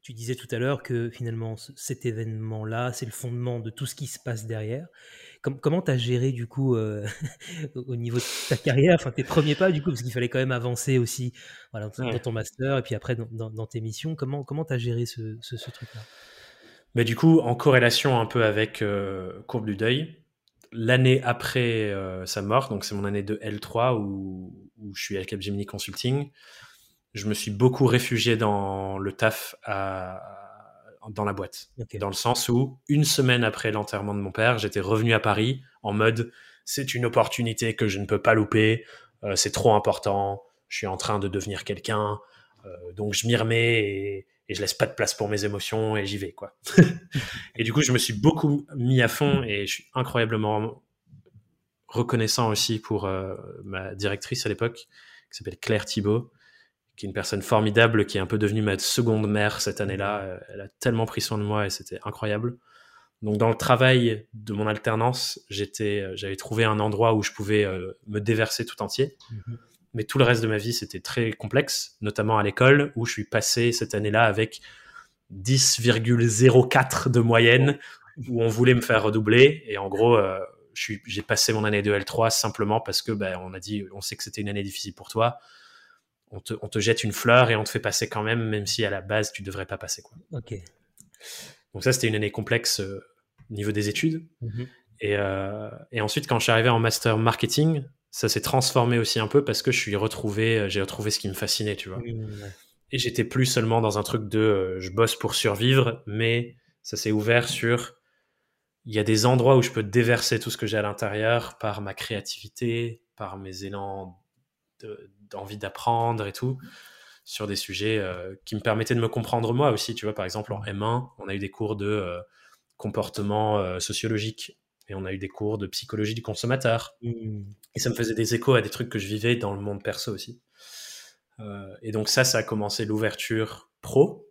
tu disais tout à l'heure que finalement, cet événement-là, c'est le fondement de tout ce qui se passe derrière comment tu as géré du coup euh, [laughs] au niveau de ta carrière, enfin tes premiers pas du coup, parce qu'il fallait quand même avancer aussi voilà, dans ton master et puis après dans, tes missions. Comment comment tu as géré ce, ce, truc-là? Mais du coup, en corrélation un peu avec euh, Courbe du Deuil, l'année après euh, sa mort, donc c'est mon année de L3 où, où je suis à Capgemini Consulting, je me suis beaucoup réfugié dans le taf à dans la boîte. Dans le sens où, une semaine après l'enterrement de mon père, j'étais revenu à Paris en mode c'est une opportunité que je ne peux pas louper, euh, c'est trop important, je suis en train de devenir quelqu'un, euh, donc je m'y remets et, et, je laisse pas de place pour mes émotions et j'y vais. quoi. [laughs] et du coup, je me suis beaucoup mis à fond et je suis incroyablement reconnaissant aussi pour euh, ma directrice à l'époque, qui s'appelle Claire Thibault, qui est une personne formidable, qui est un peu devenue ma seconde mère cette année-là. Euh, elle a tellement pris soin de moi et c'était incroyable. Donc dans le travail de mon alternance, j'étais, euh, j'avais trouvé un endroit où je pouvais euh, me déverser tout entier. Mhm. Mais tout le reste de ma vie, c'était très complexe, notamment à l'école, où je suis passé cette année-là avec 10,04 de moyenne, où on voulait me faire redoubler. Et en gros, j'ai passé mon année de L3 simplement parce que ben, on a dit, on sait que c'était une année difficile pour toi on te, jette une fleur et on te fait passer quand même, même si à la base tu devrais pas passer. Quoi. Ok. Donc ça, c'était une année complexe euh, au niveau des études. Mhm. Euh, et, ensuite, quand je suis arrivé en master marketing, ça s'est transformé aussi un peu parce que je suis retrouvé, euh, j'ai retrouvé ce qui me fascinait, tu vois. Et j'étais plus seulement dans un truc de je bosse pour survivre, mais ça s'est ouvert sur il y a des endroits où je peux déverser tout ce que j'ai à l'intérieur par ma créativité, par mes élans d'envie d'apprendre et tout sur des sujets euh, qui me permettaient de me comprendre moi aussi. Tu vois, par exemple, en M1, on a eu des cours de euh, comportement euh, sociologique et on a eu des cours de psychologie du consommateur. Mmh. Et ça me faisait des échos à des trucs que je vivais dans le monde perso aussi. et donc ça, ça a commencé l'ouverture pro.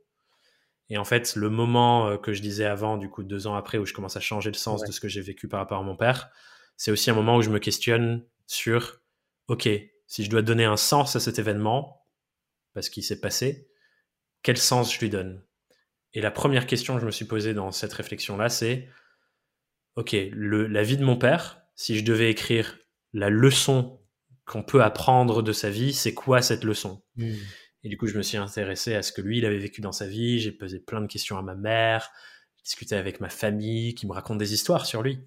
Et en fait, le moment que je disais avant, du coup, deux ans après, où je commence à changer le sens de ce que j'ai vécu par rapport à mon père, c'est aussi un moment où je me questionne sur, OK, si je dois donner un sens à cet événement, parce qu'il s'est passé, quel sens je lui donne? Et la première question que je me suis posée dans cette réflexion-là, c'est, OK, le, la vie de mon père, si je devais écrire la leçon qu'on peut apprendre de sa vie, c'est quoi cette leçon? Hmm. Et du coup, je me suis intéressé à ce que lui, il avait vécu dans sa vie. J'ai posé plein de questions à ma mère, discuté avec ma famille, qui me raconte des histoires sur lui.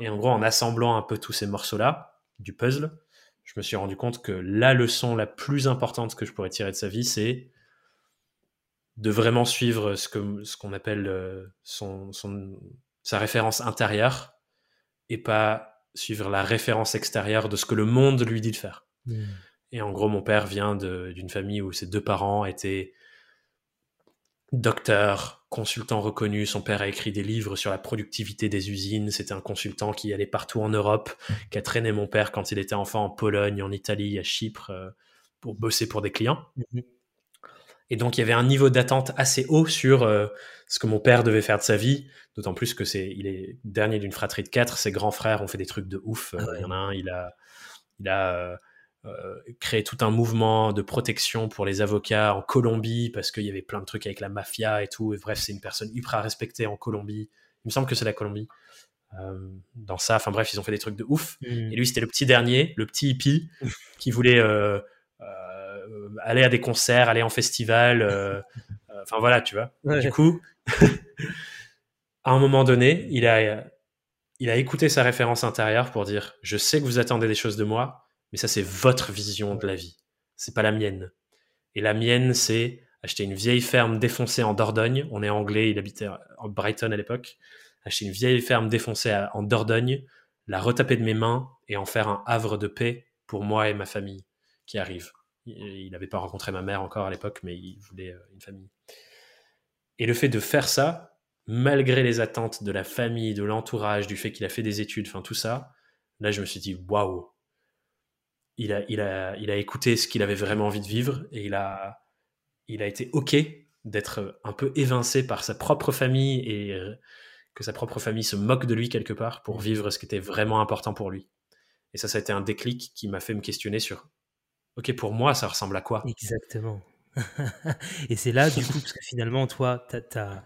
Et en gros, en assemblant un peu tous ces morceaux-là du puzzle, je me suis rendu compte que la leçon la plus importante que je pourrais tirer de sa vie, c'est de vraiment suivre ce que ce qu'on appelle euh, son, son- sa référence intérieure et pas suivre la référence extérieure de ce que le monde lui dit de faire. Hmm. Et en gros, mon père vient d'une famille où ses deux parents étaient docteurs, consultants reconnus. Son père a écrit des livres sur la productivité des usines. C'était un consultant qui allait partout en Europe, qui a traîné mon père quand il était enfant en Pologne, en Italie, à Chypre, euh, pour bosser pour des clients. Mhm. Et donc, il y avait un niveau d'attente assez haut sur euh, ce que mon père devait faire de sa vie. D'autant plus que c'est, il est dernier d'une fratrie de quatre. Ses grands frères ont fait des trucs de ouf. Ah ouais. Il y en a un, il a, il a euh, créé tout un mouvement de protection pour les avocats en Colombie parce qu'il y avait plein de trucs avec la mafia et tout. Et bref, c'est une personne ultra respectée en Colombie. Il me semble que c'est la Colombie. Euh, dans ça, enfin bref, ils ont fait des trucs de ouf. Hmm. Et lui, c'était le petit dernier, le petit hippie, qui voulait aller à des concerts, aller en festival. euh, euh, Enfin voilà, tu vois. Ouais. Du coup, [laughs] à un moment donné, il a, il a écouté sa référence intérieure pour dire Je sais que vous attendez des choses de moi, mais ça, c'est votre vision de la vie. C'est pas la mienne. Et la mienne, c'est acheter une vieille ferme défoncée en Dordogne. On est anglais, il habitait en Brighton à l'époque. Acheter une vieille ferme défoncée à- en Dordogne, la retaper de mes mains et en faire un havre de paix pour moi et ma famille qui arrive. Il n'avait pas rencontré ma mère encore à l'époque, mais il voulait euh, une famille. Et le fait de faire ça, malgré les attentes de la famille, de l'entourage, du fait qu'il a fait des études, enfin tout ça, là je me suis dit waouh. Il a, il, a, il a écouté ce qu'il avait vraiment envie de vivre et il a, il a été OK d'être un peu évincé par sa propre famille et euh, que sa propre famille se moque de lui quelque part pour vivre ce qui était vraiment important pour lui. Et ça, ça a été un déclic qui m'a fait me questionner sur OK, pour moi, ça ressemble à quoi? Exactement. [laughs] et c'est là, du coup, parce que finalement, toi, t'as-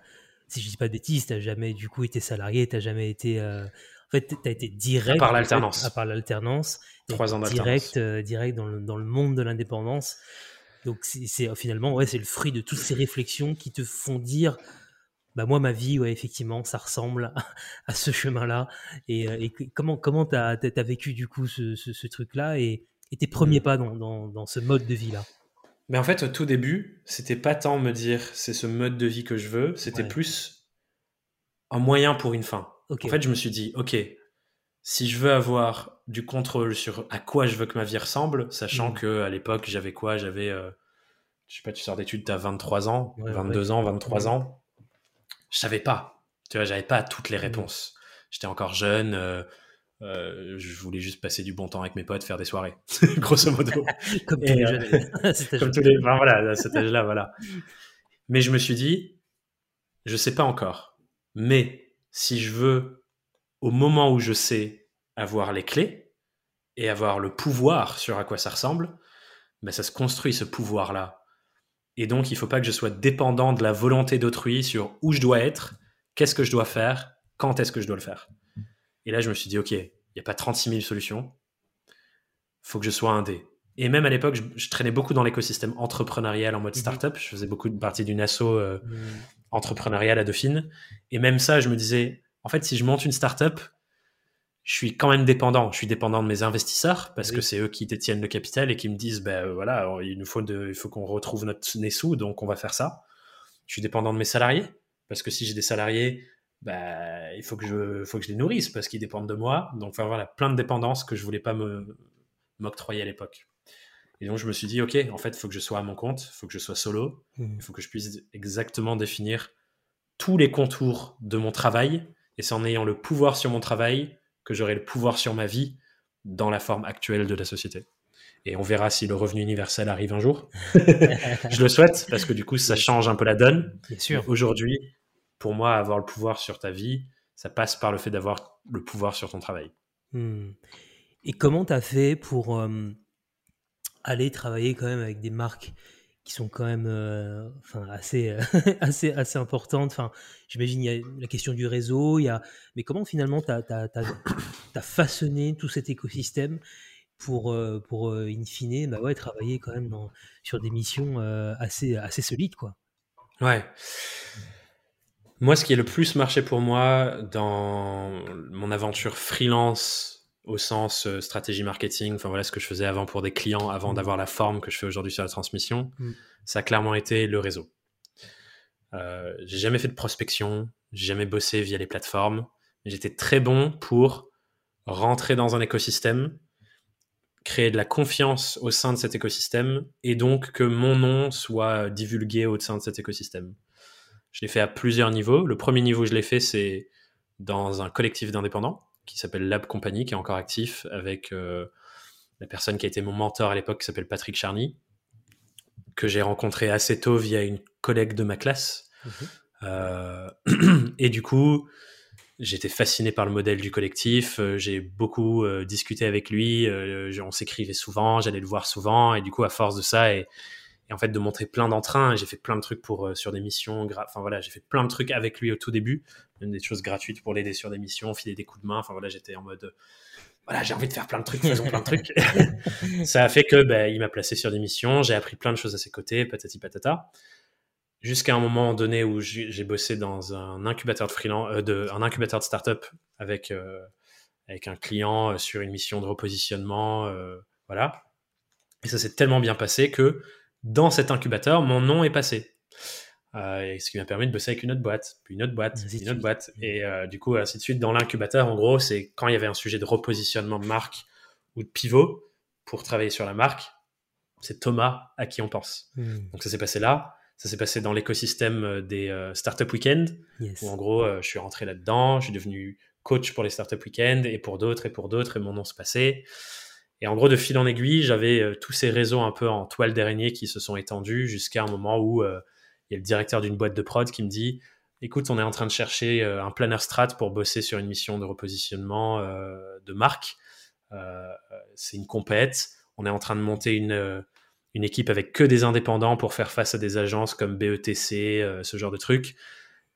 si je dis pas de bêtises, t'as jamais, du coup, été salarié, t'as jamais été. euh, En fait, t'as été direct. À part l'alternance. À part l'alternance. Trois ans d'alternance. Direct, euh, direct dans le, dans le monde de l'indépendance. Donc, c'est, finalement, ouais, c'est le fruit de toutes ces réflexions qui te font dire. Bah moi ma vie ouais effectivement ça ressemble à, à ce chemin-là et, euh, et que- comment comment t'as t'as vécu du coup ce, ce, ce truc-là? Et, et tes premiers Mm. pas dans, dans, dans ce mode de vie là Mais en fait, au tout début, c'était pas tant me dire c'est ce mode de vie que je veux, c'était Ouais. plus un moyen pour une fin. En fait, je me suis dit, ok, si je veux avoir du contrôle sur à quoi je veux que ma vie ressemble, sachant Mhm. que à l'époque, j'avais quoi? J'avais, euh, je sais pas, tu sors d'études, t'as 23 ans, Ouais, 22 ans, 23 Mhm. ans. Je savais pas. Tu vois, j'avais pas toutes les Mhm. réponses. J'étais encore jeune. euh, euh, je voulais juste passer du bon temps avec mes potes, faire des soirées, [laughs] grosso modo. [laughs] [laughs] comme tous les euh, jeunes Comme tous les. voilà, à cet âge-là, voilà. Mais je me suis dit, je sais pas encore. Mais si je veux, au moment où je sais avoir les clés et avoir le pouvoir sur à quoi ça ressemble, ben ça se construit ce pouvoir-là. Et donc, il faut pas que je sois dépendant de la volonté d'autrui sur où je dois être, qu'est-ce que je dois faire, quand est-ce que je dois le faire. Et là, je me suis dit, OK, il n'y a pas 36 000 solutions. faut que je sois un dé. Et même à l'époque, je, je traînais beaucoup dans l'écosystème entrepreneurial en mode Mhm. startup. Je faisais beaucoup de partie d'une asso euh, Mm. entrepreneuriale à Dauphine. Et même ça, je me disais, en fait, si je monte une startup, je suis quand même dépendant. Je suis dépendant de mes investisseurs parce Oui. que c'est eux qui détiennent le capital et qui me disent, ben euh, voilà, il nous faut, de, il faut qu'on retrouve notre sous, donc on va faire ça. Je suis dépendant de mes salariés parce que si j'ai des salariés, bah, il faut que je, faut que je les nourrisse parce qu'ils dépendent de moi. Donc, enfin voilà, plein de dépendances que je voulais pas me m'octroyer à l'époque. Et donc, je me suis dit, ok, en fait, il faut que je sois à mon compte, il faut que je sois solo, Mm. il faut que je puisse exactement définir tous les contours de mon travail. Et c'est en ayant le pouvoir sur mon travail que j'aurai le pouvoir sur ma vie dans la forme actuelle de la société. Et on verra si le revenu universel arrive un jour. [laughs] je le souhaite parce que du coup, ça change un peu la donne. Bien sûr. Aujourd'hui, pour moi, avoir le pouvoir sur ta vie, ça passe par le fait d'avoir le pouvoir sur ton travail. Hmm. Et comment tu as fait pour euh, aller travailler quand même avec des marques qui sont quand même euh, enfin, assez, euh, [laughs] assez, assez importantes? Enfin, J'imagine il y a la question du réseau, il y a... mais comment finalement tu as, façonné tout cet écosystème pour, pour in fine, bah ouais, travailler quand même dans, sur des missions assez, assez solides, quoi? Ouais. Moi, ce qui est le plus marché pour moi dans mon aventure freelance au sens stratégie marketing, enfin voilà ce que je faisais avant pour des clients, avant mmh. d'avoir la forme que je fais aujourd'hui sur la transmission, mmh. ça a clairement été le réseau. Euh, j'ai jamais fait de prospection, j'ai jamais bossé via les plateformes, mais j'étais très bon pour rentrer dans un écosystème, créer de la confiance au sein de cet écosystème et donc que mon nom soit divulgué au sein de cet écosystème. Je l'ai fait à plusieurs niveaux. Le premier niveau, je l'ai fait, c'est dans un collectif d'indépendants qui s'appelle Lab Company, qui est encore actif avec euh, la personne qui a été mon mentor à l'époque, qui s'appelle Patrick Charny, que j'ai rencontré assez tôt via une collègue de ma classe. Mhm. Euh, [clears throat] et du coup, j'étais fasciné par le modèle du collectif. Euh, j'ai beaucoup euh, discuté avec lui. on s'écrivait souvent, j'allais le voir souvent. Et du coup, à force de ça et, en fait de montrer plein d'entrains, j'ai fait plein de trucs pour sur des missions. Enfin voilà, j'ai fait plein de trucs avec lui au tout début, même des choses gratuites pour l'aider sur des missions, filer des coups de main. Enfin voilà, j'étais en mode voilà, j'ai envie de faire plein de trucs, faisons plein de trucs. [laughs] ça a fait que ben, il m'a placé sur des missions, j'ai appris plein de choses à ses côtés, patati patata. Jusqu'à un moment donné où j'ai bossé dans un incubateur de freelance, euh, de, un incubateur de start-up avec, euh, avec un client euh, sur une mission de repositionnement, voilà. Et ça s'est tellement bien passé que dans cet incubateur, mon nom est passé. Euh, ce qui m'a permis de bosser avec une autre boîte, puis une autre boîte, puis une autre boîte. Et euh, du coup, ainsi de suite. Dans l'incubateur, en gros, c'est quand il y avait un sujet de repositionnement de marque ou de pivot pour travailler sur la marque, c'est Thomas à qui on pense. Hmm. Donc ça s'est passé là. Ça s'est passé dans l'écosystème euh, des Startup Weekend, où en gros, je suis rentré là-dedans, je suis devenu coach pour les Startup Weekend et pour d'autres et pour d'autres, et mon nom se passait. Et en gros, de fil en aiguille, j'avais tous ces réseaux un peu en toile d'araignée qui se sont étendus jusqu'à un moment où il y a le directeur d'une boîte de prod qui me dit écoute, on est en train de chercher euh, un planner strat pour bosser sur une mission de repositionnement euh, de marque. Euh, c'est une compète. On est en train de monter une, une équipe avec que des indépendants pour faire face à des agences comme BETC, ce genre de trucs.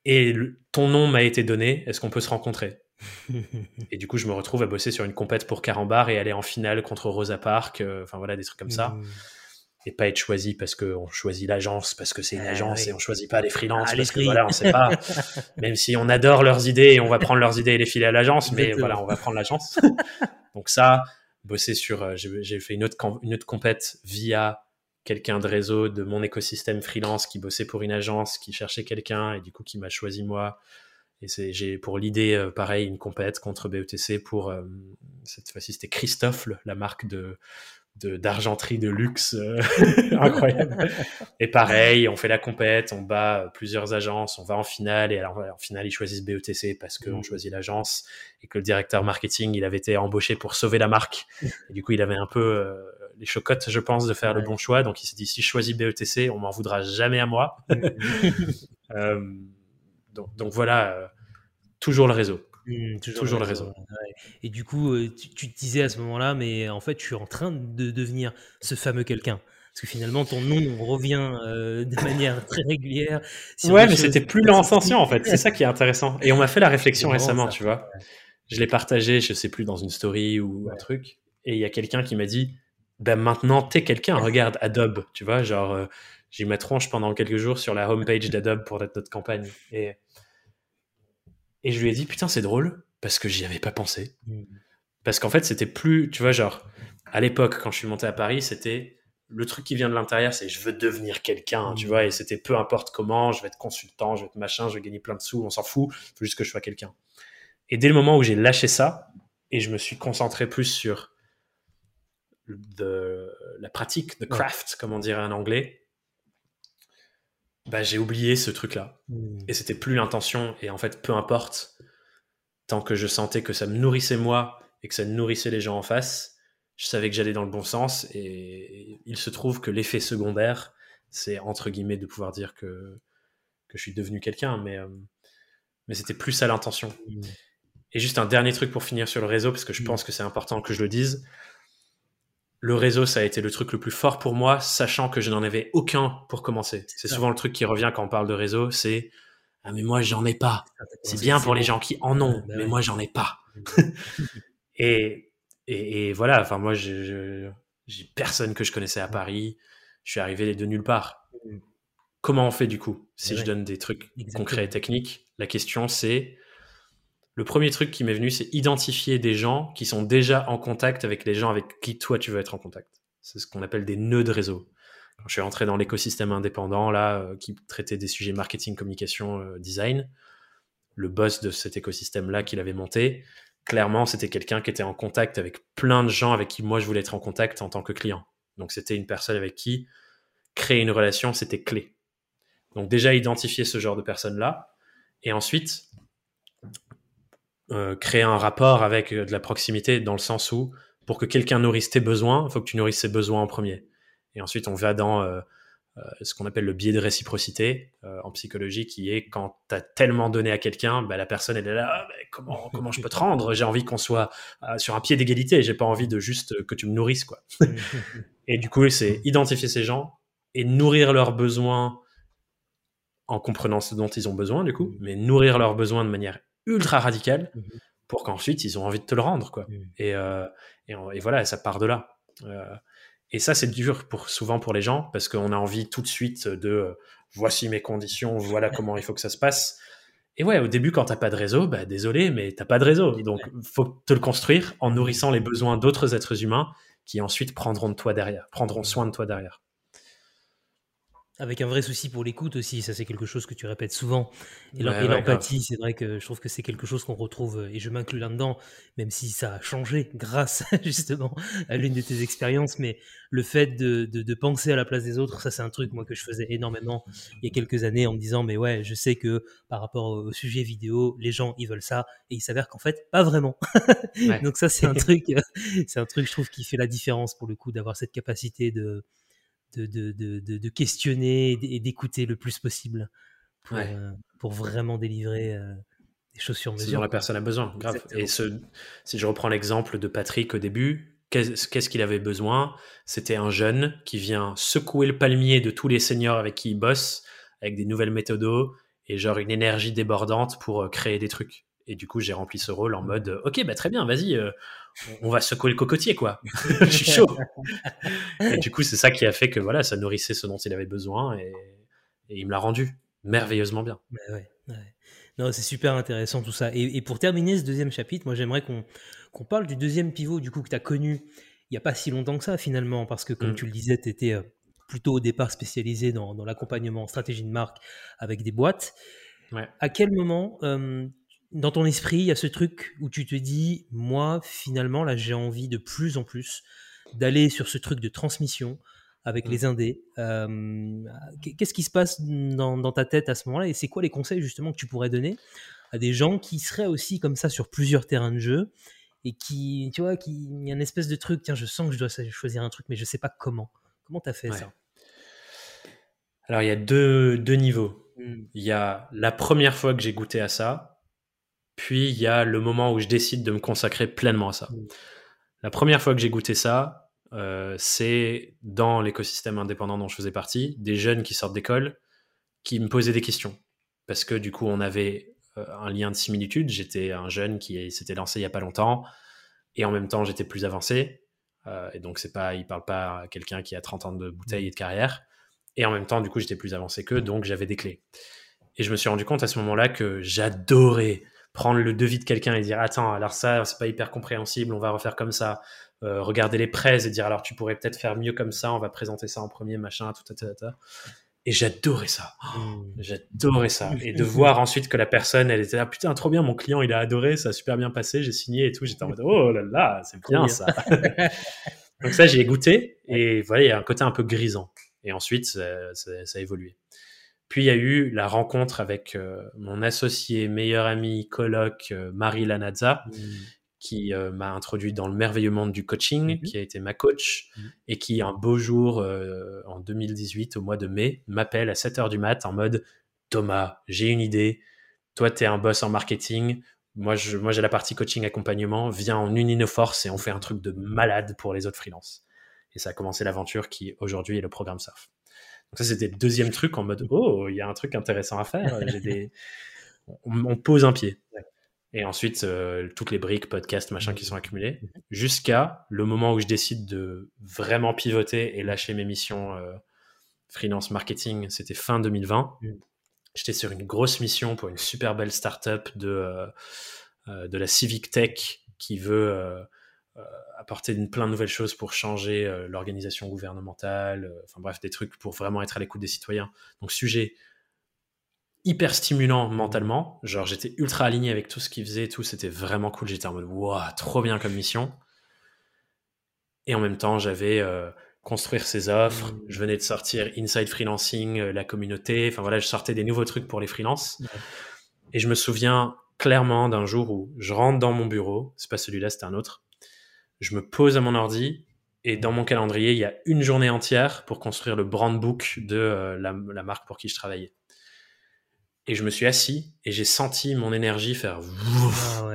Et ton nom m'a été donné. Est-ce qu'on peut se rencontrer? [laughs] Et du coup, je me retrouve à bosser sur une compète pour Carambar et aller en finale contre Rosa Parks. Enfin voilà, des trucs comme ça. Mmh et pas être choisi parce qu'on choisit l'agence, parce que c'est une ah agence et on choisit pas les freelances, ah, parce que voilà, on sait pas. Même si on adore leurs idées et on va prendre leurs idées et les filer à l'agence, mais voilà, on va prendre l'agence. Donc ça, bosser sur, euh, j'ai fait une autre, une autre compète via quelqu'un de réseau de mon écosystème freelance qui bossait pour une agence, qui cherchait quelqu'un et du coup qui m'a choisi moi. Et c'est, j'ai pour l'idée, euh, pareil, une compète contre BETC pour, euh, cette fois-ci c'était Christophe, la marque de, d'argenterie de, luxe euh, [laughs] incroyable. Et pareil, on fait la compète, on bat plusieurs agences, on va en finale et alors en finale ils choisissent BETC parce qu'on mmh. choisit l'agence et que le directeur marketing il avait été embauché pour sauver la marque. Et du coup il avait un peu euh, les chocottes, je pense, de faire le bon choix. Donc il s'est dit si je choisis BETC, on m'en voudra jamais à moi. [laughs] euh, donc, donc, voilà, euh, toujours le réseau. Mmh, toujours, le réseau. Et du coup, euh, tu, te disais à ce moment-là, mais en fait, je suis en train de devenir ce fameux quelqu'un. Parce que finalement, ton nom revient euh, de manière très régulière. ouais, mais c'était plus l'intention, en fait. C'est ça qui est intéressant. Et on m'a fait la réflexion récemment, tu vois. Je l'ai partagé, je sais plus, dans une story ou un truc. Et il y a quelqu'un qui m'a dit, ben maintenant, t'es quelqu'un. Regarde Adobe, tu vois. Genre, j'ai eu ma tronche pendant quelques jours sur la homepage d'Adobe pour notre campagne. Et et je lui ai dit, putain, c'est drôle, parce que j'y avais pas pensé. Parce qu'en fait, c'était plus, tu vois, genre, à l'époque, quand je suis monté à Paris, c'était le truc qui vient de l'intérieur, c'est je veux devenir quelqu'un, tu mm. vois, et c'était peu importe comment, je vais être consultant, je vais être machin, je vais gagner plein de sous, on s'en fout, il faut juste que je sois quelqu'un. Et dès le moment où j'ai lâché ça, et je me suis concentré plus sur de, la pratique, de craft, comme on dirait en anglais, bah, j'ai oublié ce truc-là. Hmm. Et c'était plus l'intention. Et en fait, peu importe, tant que je sentais que ça me nourrissait moi et que ça nourrissait les gens en face, je savais que j'allais dans le bon sens. Et il se trouve que l'effet secondaire, c'est entre guillemets de pouvoir dire que, que je suis devenu quelqu'un. Mais, euh, mais c'était plus ça l'intention. Hmm. Et juste un dernier truc pour finir sur le réseau, parce que je hmm. pense que c'est important que je le dise le réseau, ça a été le truc le plus fort pour moi, sachant que je n'en avais aucun pour commencer. C'est souvent le truc qui revient quand on parle de réseau, c'est ah mais moi j'en ai pas. C'est bien pour les gens qui en ont, bah mais moi j'en ai pas. [laughs] et et, voilà, enfin, moi, j'ai personne que je connaissais à Paris. Je suis arrivé de nulle part. Mm. Comment on fait du coup Si je donne des trucs concrets et techniques, la question c'est le premier truc qui m'est venu, c'est identifier des gens qui sont déjà en contact avec les gens avec qui toi tu veux être en contact. C'est ce qu'on appelle des nœuds de réseau. Quand je suis entré dans l'écosystème indépendant, là, euh, qui traitait des sujets marketing, communication, euh, design, le boss de cet écosystème-là qu'il avait monté, clairement, c'était quelqu'un qui était en contact avec plein de gens avec qui moi je voulais être en contact en tant que client. Donc c'était une personne avec qui créer une relation, c'était clé. Donc déjà identifier ce genre de personnes-là, et ensuite euh, créer un rapport avec de la proximité dans le sens où pour que quelqu'un nourrisse tes besoins, il faut que tu nourrisses ses besoins en premier. Et ensuite, on va dans euh, euh, ce qu'on appelle le biais de réciprocité euh, en psychologie, qui est quand tu as tellement donné à quelqu'un, bah, la personne elle est là, ah, comment, [laughs] comment je peux te rendre? J'ai envie qu'on soit sur un pied d'égalité, j'ai pas envie de juste que tu me nourrisses. quoi. [laughs] et du coup, c'est identifier ces gens et nourrir leurs besoins en comprenant ce dont ils ont besoin, du coup, mais nourrir leurs besoins de manière ultra radicale pour qu'ensuite ils ont envie de te le rendre. quoi. Et, et, voilà, ça part de là. Et ça, c'est dur pour, souvent pour les gens parce qu'on a envie tout de suite de euh, voici mes conditions, voilà comment il faut que ça se passe. Et ouais, au début, quand t'as pas de réseau, bah désolé, mais t'as pas de réseau. Donc, faut te le construire en nourrissant les besoins d'autres êtres humains qui ensuite prendront de toi derrière, prendront soin de toi derrière. Avec un vrai souci pour l'écoute aussi, ça c'est quelque chose que tu répètes souvent. Et l'empathie, c'est vrai que je trouve que c'est quelque chose qu'on retrouve, euh, et je m'inclus là-dedans, même si ça a changé [laughs] grâce justement à l'une de tes expériences, mais le fait de, de, penser à la place des autres, ça c'est un truc moi que je faisais énormément il y a quelques années en me disant, mais ouais, je sais que par rapport au sujet vidéo, les gens ils veulent ça, et il s'avère qu'en fait, pas vraiment. [laughs] Donc ça c'est un [laughs] truc, euh, c'est un truc je trouve qui fait la différence pour le coup d'avoir cette capacité de de, de, de, de questionner et d'écouter le plus possible pour, euh, pour vraiment délivrer euh, des choses sur mesure. Ce dont la personne a besoin, grave. Et ce, si je reprends l'exemple de Patrick au début, qu'est-ce qu'il avait besoin? C'était un jeune qui vient secouer le palmier de tous les seniors avec qui il bosse, avec des nouvelles méthodes et genre une énergie débordante pour euh, créer des trucs. Et du coup, j'ai rempli ce rôle en mode, ok, bah très bien, vas-y, on va secouer le cocotier, quoi. [laughs] je suis chaud. et du coup, c'est ça qui a fait que voilà, ça nourrissait ce dont il avait besoin et, il me l'a rendu merveilleusement bien. Non, c'est super intéressant tout ça. Et, pour terminer ce deuxième chapitre, moi j'aimerais qu'on parle du deuxième pivot du coup que tu as connu il n'y a pas si longtemps que ça finalement, parce que comme mm. tu le disais, tu étais euh, plutôt au départ spécialisé dans, l'accompagnement en stratégie de marque avec des boîtes. À quel moment euh, dans ton esprit, il y a ce truc où tu te dis, moi, finalement, là, j'ai envie de plus en plus d'aller sur ce truc de transmission avec mmh. les indés. Qu'est-ce qui se passe dans, ta tête à ce moment-là Et c'est quoi les conseils, justement, que tu pourrais donner à des gens qui seraient aussi comme ça sur plusieurs terrains de jeu et qui, tu vois, qui, il y a une espèce de truc, tiens, je sens que je dois choisir un truc, mais je sais pas comment. Comment tu as fait ça? Alors, il y a deux, deux niveaux. Mmh. Il y a la première fois que j'ai goûté à ça, puis il y a le moment où je décide de me consacrer pleinement à ça. Mm. La première fois que j'ai goûté ça, euh, c'est dans l'écosystème indépendant dont je faisais partie, des jeunes qui sortent d'école qui me posaient des questions. Parce que du coup, on avait euh, un lien de similitude. J'étais un jeune qui s'était lancé il n'y a pas longtemps, et en même temps, j'étais plus avancé. Euh, et donc, c'est pas, il parle pas à quelqu'un qui a 30 ans de bouteille et de carrière. Et en même temps, du coup, j'étais plus avancé qu'eux, donc j'avais des clés. Et je me suis rendu compte à ce moment-là que j'adorais prendre le devis de quelqu'un et dire attends alors ça c'est pas hyper compréhensible on va refaire comme ça. Euh, regarder les prêts et dire alors tu pourrais peut-être faire mieux comme ça on va présenter ça en premier machin tout, tout, tout, tout. et j'adorais ça. Mmh. j'adorais ça. Et de [laughs] voir ensuite que la personne elle était là putain trop bien mon client il a adoré ça a super bien passé j'ai signé et tout j'étais en mode oh là là c'est bien ça. Donc ça j'ai goûté et voilà il y a un côté un peu grisant. Et ensuite ça, ça, ça a évolué puis il y a eu la rencontre avec euh, mon associé, meilleur ami, coloc, euh, Marie Lanazza, mmh. qui euh, m'a introduit dans le merveilleux monde du coaching, mmh. qui a été ma coach, mmh. et qui un beau jour, en 2018, au mois de mai, m'appelle à 7h du mat en mode Thomas, j'ai une idée, toi tu es un boss en marketing, moi j'ai moi, la partie coaching accompagnement, viens en unit nos forces et on fait un truc de malade pour les autres freelances. Et ça a commencé l'aventure qui aujourd'hui est le programme SURF. Donc ça, c'était le deuxième truc en mode, oh, il y a un truc intéressant à faire. Des... [laughs] on, pose un pied. Et ensuite, euh, toutes les briques, podcasts, machin qui sont accumulés, jusqu'à le moment où je décide de vraiment pivoter et lâcher mes missions euh, freelance marketing. C'était fin 2020. J'étais sur une grosse mission pour une super belle startup de, euh, de la civic tech qui veut apporter une, plein de nouvelles choses pour changer l'organisation gouvernementale. Enfin bref, des trucs pour vraiment être à l'écoute des citoyens. Donc, sujet hyper stimulant mentalement. Genre, j'étais ultra aligné avec tout ce qu'il faisait et tout. C'était vraiment cool. J'étais en mode, waouh, trop bien comme mission. Et en même temps, j'avais euh, construire ses offres. Mmh. Je venais de sortir Inside Freelancing, euh, la communauté. Enfin voilà, je sortais des nouveaux trucs pour les freelances. Et je me souviens clairement d'un jour où je rentre dans mon bureau. C'est pas celui-là, c'était un autre. Je me pose à mon ordi et dans mon calendrier, il y a une journée entière pour construire le brand book de euh, la, la marque pour qui je travaillais. Et je me suis assis et j'ai senti mon énergie faire ah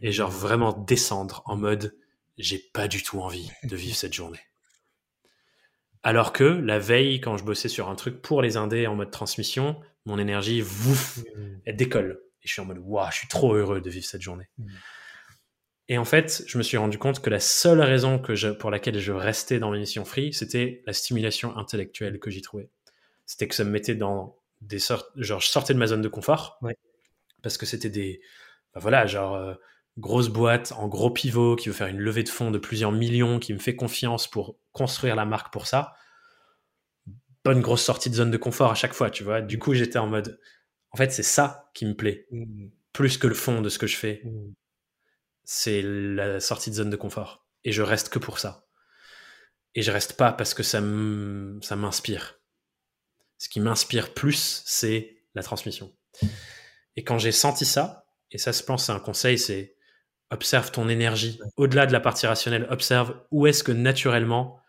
et genre vraiment descendre en mode j'ai pas du tout envie de vivre cette journée. Alors que la veille, quand je bossais sur un truc pour les indés en mode transmission, mon énergie, vouf, mmh. elle décolle. Et je suis en mode, waouh, je suis trop heureux de vivre cette journée. Mmh. Et en fait, je me suis rendu compte que la seule raison que je, pour laquelle je restais dans mes missions free, c'était la stimulation intellectuelle que j'y trouvais. C'était que ça me mettait dans des sortes, genre je sortais de ma zone de confort parce que c'était des, bah voilà, genre euh, grosse boîte en gros pivot qui veut faire une levée de fonds de plusieurs millions, qui me fait confiance pour construire la marque pour ça. Bonne grosse sortie de zone de confort à chaque fois, tu vois. Du coup, j'étais en mode, en fait, c'est ça qui me plaît, mmh. plus que le fond de ce que je fais. Mmh. C'est la sortie de zone de confort. Et je reste que pour ça. Et je reste pas parce que ça m'inspire ce qui m'inspire plus, c'est la transmission. Et quand j'ai senti ça, et ça, je pense, c'est un conseil, c'est observe ton énergie. Au-delà de la partie rationnelle, observe où est-ce que naturellement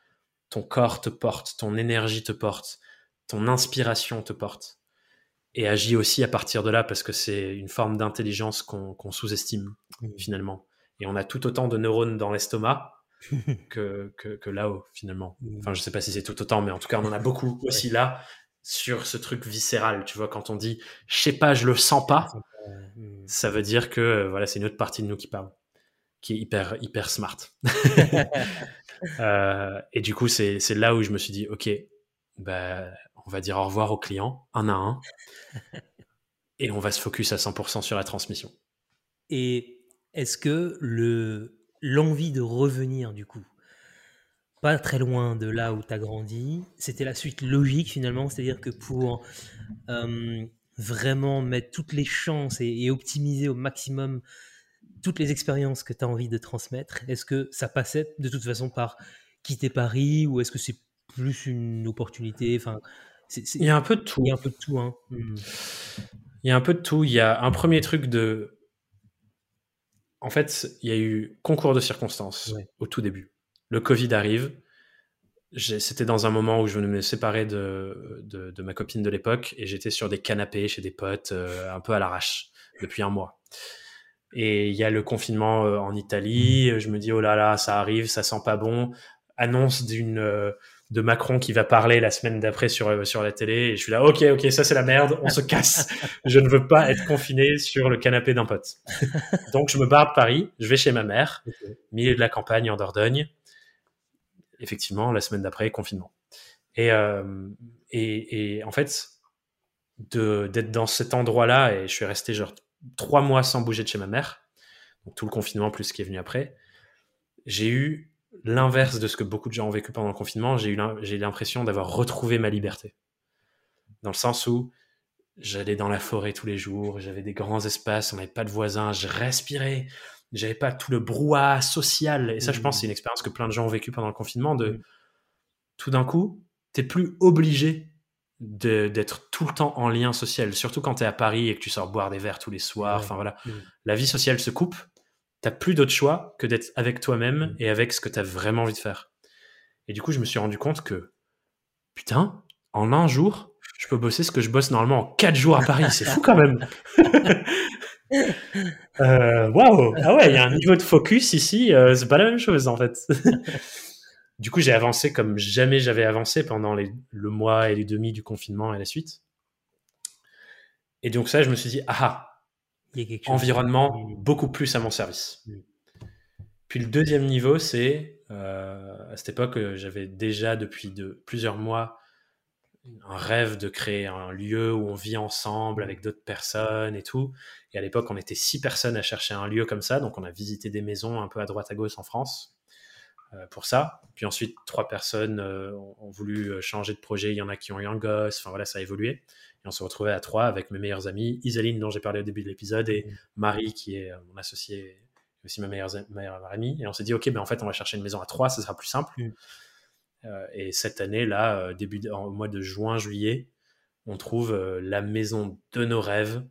ton corps te porte, ton énergie te porte, ton inspiration te porte. Et agis aussi à partir de là parce que c'est une forme d'intelligence qu'on sous-estime finalement. Et on a tout autant de neurones dans l'estomac [laughs] que, que, là-haut finalement. Enfin, je sais pas si c'est tout autant, mais en tout cas, on en a beaucoup [laughs] aussi là sur ce truc viscéral. Tu vois, quand on dit je sais pas, je le sens pas, hmm. ça veut dire que euh, voilà, c'est une autre partie de nous qui parle, qui est hyper hyper smart. [laughs] Euh, et du coup, c'est là où je me suis dit ok, bah, on va dire au revoir aux clients un à un, et on va se focus à 100% sur la transmission. Et est-ce que le l'envie de revenir du coup pas très loin de là où tu as grandi. C'était la suite logique finalement, c'est-à-dire que pour euh, vraiment mettre toutes les chances et, optimiser au maximum toutes les expériences que tu as envie de transmettre, est-ce que ça passait de toute façon par quitter Paris ou est-ce que c'est plus une opportunité? Enfin, Il y a un peu de tout. Il y a un peu de tout. Hein. Hmm. Il y a un peu de tout. Il y a un premier truc de... En fait, il y a eu concours de circonstances au tout début le Covid arrive. C'était dans un moment où je venais me séparer de, de, ma copine de l'époque et j'étais sur des canapés chez des potes euh, un peu à l'arrache depuis un mois. Et il y a le confinement euh, en Italie. Je me dis, oh là là, ça arrive, ça sent pas bon. Annonce d'une euh, de Macron qui va parler la semaine d'après sur, sur la télé. Et je suis là, ok, ok, ça c'est la merde, on se [laughs] casse. je ne veux pas être confiné sur le canapé d'un pote. [laughs] Donc je me barre de Paris, je vais chez ma mère, milieu de la campagne en Dordogne effectivement, la semaine d'après, confinement. Euh, et, et, en fait, d'être dans cet endroit-là, et je suis resté genre trois mois sans bouger de chez ma mère, donc tout le confinement plus ce qui est venu après, j'ai eu l'inverse de ce que beaucoup de gens ont vécu pendant le confinement, j'ai eu l'impression d'avoir retrouvé ma liberté. Dans le sens où j'allais dans la forêt tous les jours, j'avais des grands espaces, on n'avait pas de voisins, je respirais, j'avais pas tout le brouhaha social. Et ça, je pense, c'est une mmh. expérience que plein de gens ont vécu pendant le confinement. De mmh. tout d'un coup, t'es plus obligé d'être tout le temps en lien social, surtout quand tu es à Paris et que tu sors boire des verres tous les soirs. Enfin voilà, mmh. la vie sociale se coupe. T'as plus d'autre choix que d'être avec toi-même et avec ce que tu as vraiment envie de faire. Et du coup, je me suis rendu compte que putain, en un jour, je peux bosser ce que je bosse normalement en quatre jours à Paris. C'est fou quand même. [laughs] Euh, waouh Ah ouais, il y a un niveau de focus ici, euh, c'est pas la même chose en fait. [laughs] du coup, j'ai avancé comme jamais j'avais avancé pendant les, le mois et les demi du confinement et la suite. Et donc ça, je me suis dit, ah, environnement beaucoup plus à mon service. Puis le deuxième niveau, c'est à cette époque, j'avais déjà depuis de, plusieurs mois un rêve de créer un lieu où on vit ensemble avec d'autres personnes et tout. Et à l'époque, on était six personnes à chercher un lieu comme ça, donc on a visité des maisons un peu à droite à gauche en France euh, pour ça. Puis ensuite, trois personnes euh, ont, voulu euh, changer de projet. Il y en a qui ont eu un gosse. Enfin voilà, ça a évolué. Et on se retrouvait à trois avec mes meilleurs amis, Isaline dont j'ai parlé au début de l'épisode et mmh. Marie qui est mon associée aussi ma meilleure, meilleure amie. Et on s'est dit, ok, ben en fait, on va chercher une maison à trois, ça sera plus simple. Mmh. Euh, et cette année, là, euh, début au mois de juin, juillet, on trouve euh, la maison de nos rêves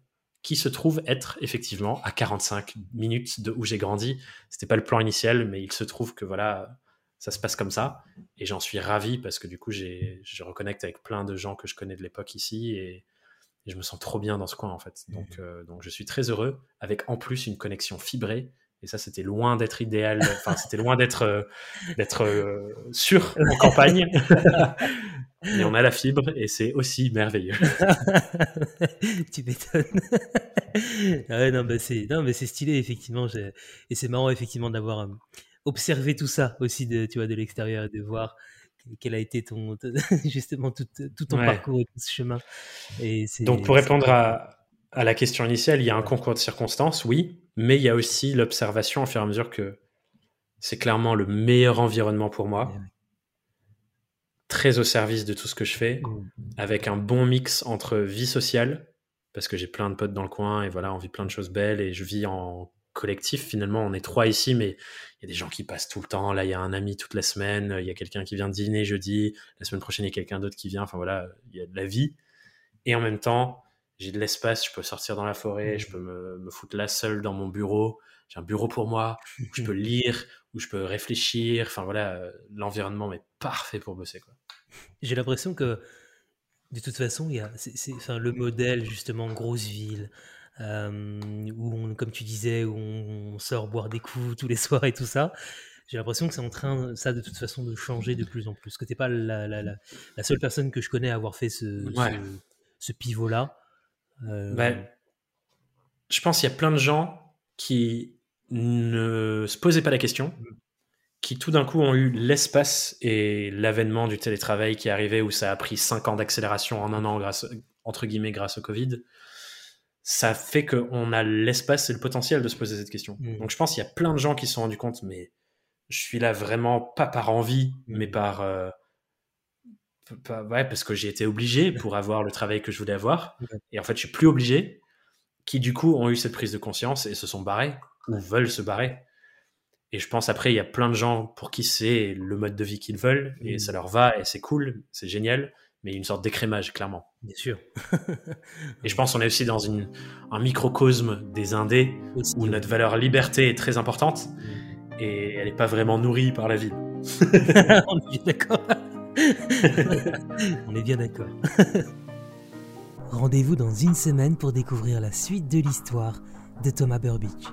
qui se trouve être effectivement à 45 minutes de où j'ai grandi. C'était pas le plan initial, mais il se trouve que voilà, ça se passe comme ça. Et j'en suis ravi parce que du coup, je reconnecte avec plein de gens que je connais de l'époque ici et, je me sens trop bien dans ce coin en fait. Donc, mmh. donc je suis très heureux avec en plus une connexion fibrée et ça, c'était loin d'être idéal. [laughs] Enfin, c'était loin d'être euh, d'être euh, sûr en campagne. [laughs] Mais on a la fibre et c'est aussi merveilleux. [laughs] tu m'étonnes. Ah non, bah c'est non, mais c'est stylé effectivement. Et c'est marrant effectivement d'avoir observé tout ça aussi de tu vois de l'extérieur et de voir quel a été ton [laughs] justement tout, tout ton parcours et tout ce chemin. Et Donc pour répondre à à la question initiale, il y a un concours de circonstances, oui, mais il y a aussi l'observation au fur et à mesure que c'est clairement le meilleur environnement pour moi. Très au service de tout ce que je fais, mmh. avec un bon mix entre vie sociale, parce que j'ai plein de potes dans le coin et voilà, on vit plein de choses belles et je vis en collectif. Finalement, on est trois ici, mais il y a des gens qui passent tout le temps. Là, il y a un ami toute la semaine, il y a quelqu'un qui vient dîner jeudi, la semaine prochaine, il y a quelqu'un d'autre qui vient. Enfin voilà, il y a de la vie. Et en même temps, j'ai de l'espace, je peux sortir dans la forêt, je mmh. peux me, me, foutre là seul dans mon bureau. J'ai un bureau pour moi, où je peux [laughs] lire, où je peux réfléchir. Enfin voilà, l'environnement est parfait pour bosser. Quoi. J'ai l'impression que de toute façon, il y a, c'est, enfin, le modèle justement grosse ville, où on, comme tu disais, où on, sort boire des coups tous les [laughs] soirs et tout ça. J'ai l'impression que c'est en train, ça de toute façon, de changer de plus en plus. Que t'es pas la, la, la, la, seule personne que je connais à avoir fait ce, ce, ce pivot-là. Euh, ben, je pense qu'il y a plein de gens qui ne se posaient pas la question, qui tout d'un coup ont eu l'espace et l'avènement du télétravail qui est arrivé où ça a pris 5 ans d'accélération en un an grâce, entre guillemets grâce au Covid. Ça fait qu'on a l'espace et le potentiel de se poser cette question. Mm. Donc je pense qu'il y a plein de gens qui se sont rendus compte, mais je suis là vraiment pas par envie, mais par, euh, ouais, parce que j'ai été obligé pour avoir le travail que je voulais avoir. Et en fait, je suis plus obligé. Qui du coup ont eu cette prise de conscience et se sont barrés ou veulent se barrer. Et je pense après, il y a plein de gens pour qui c'est le mode de vie qu'ils veulent et mmh. ça leur va et c'est cool, c'est génial. Mais une sorte d'écrémage, clairement. Bien sûr. et je pense qu'on est aussi dans une, un microcosme des indés où notre valeur liberté est très importante mmh. et elle n'est pas vraiment nourrie par la ville. [laughs] On est d'accord. [laughs] On est bien d'accord. Rendez-vous dans une semaine pour découvrir la suite de l'histoire de Thomas Burbidge.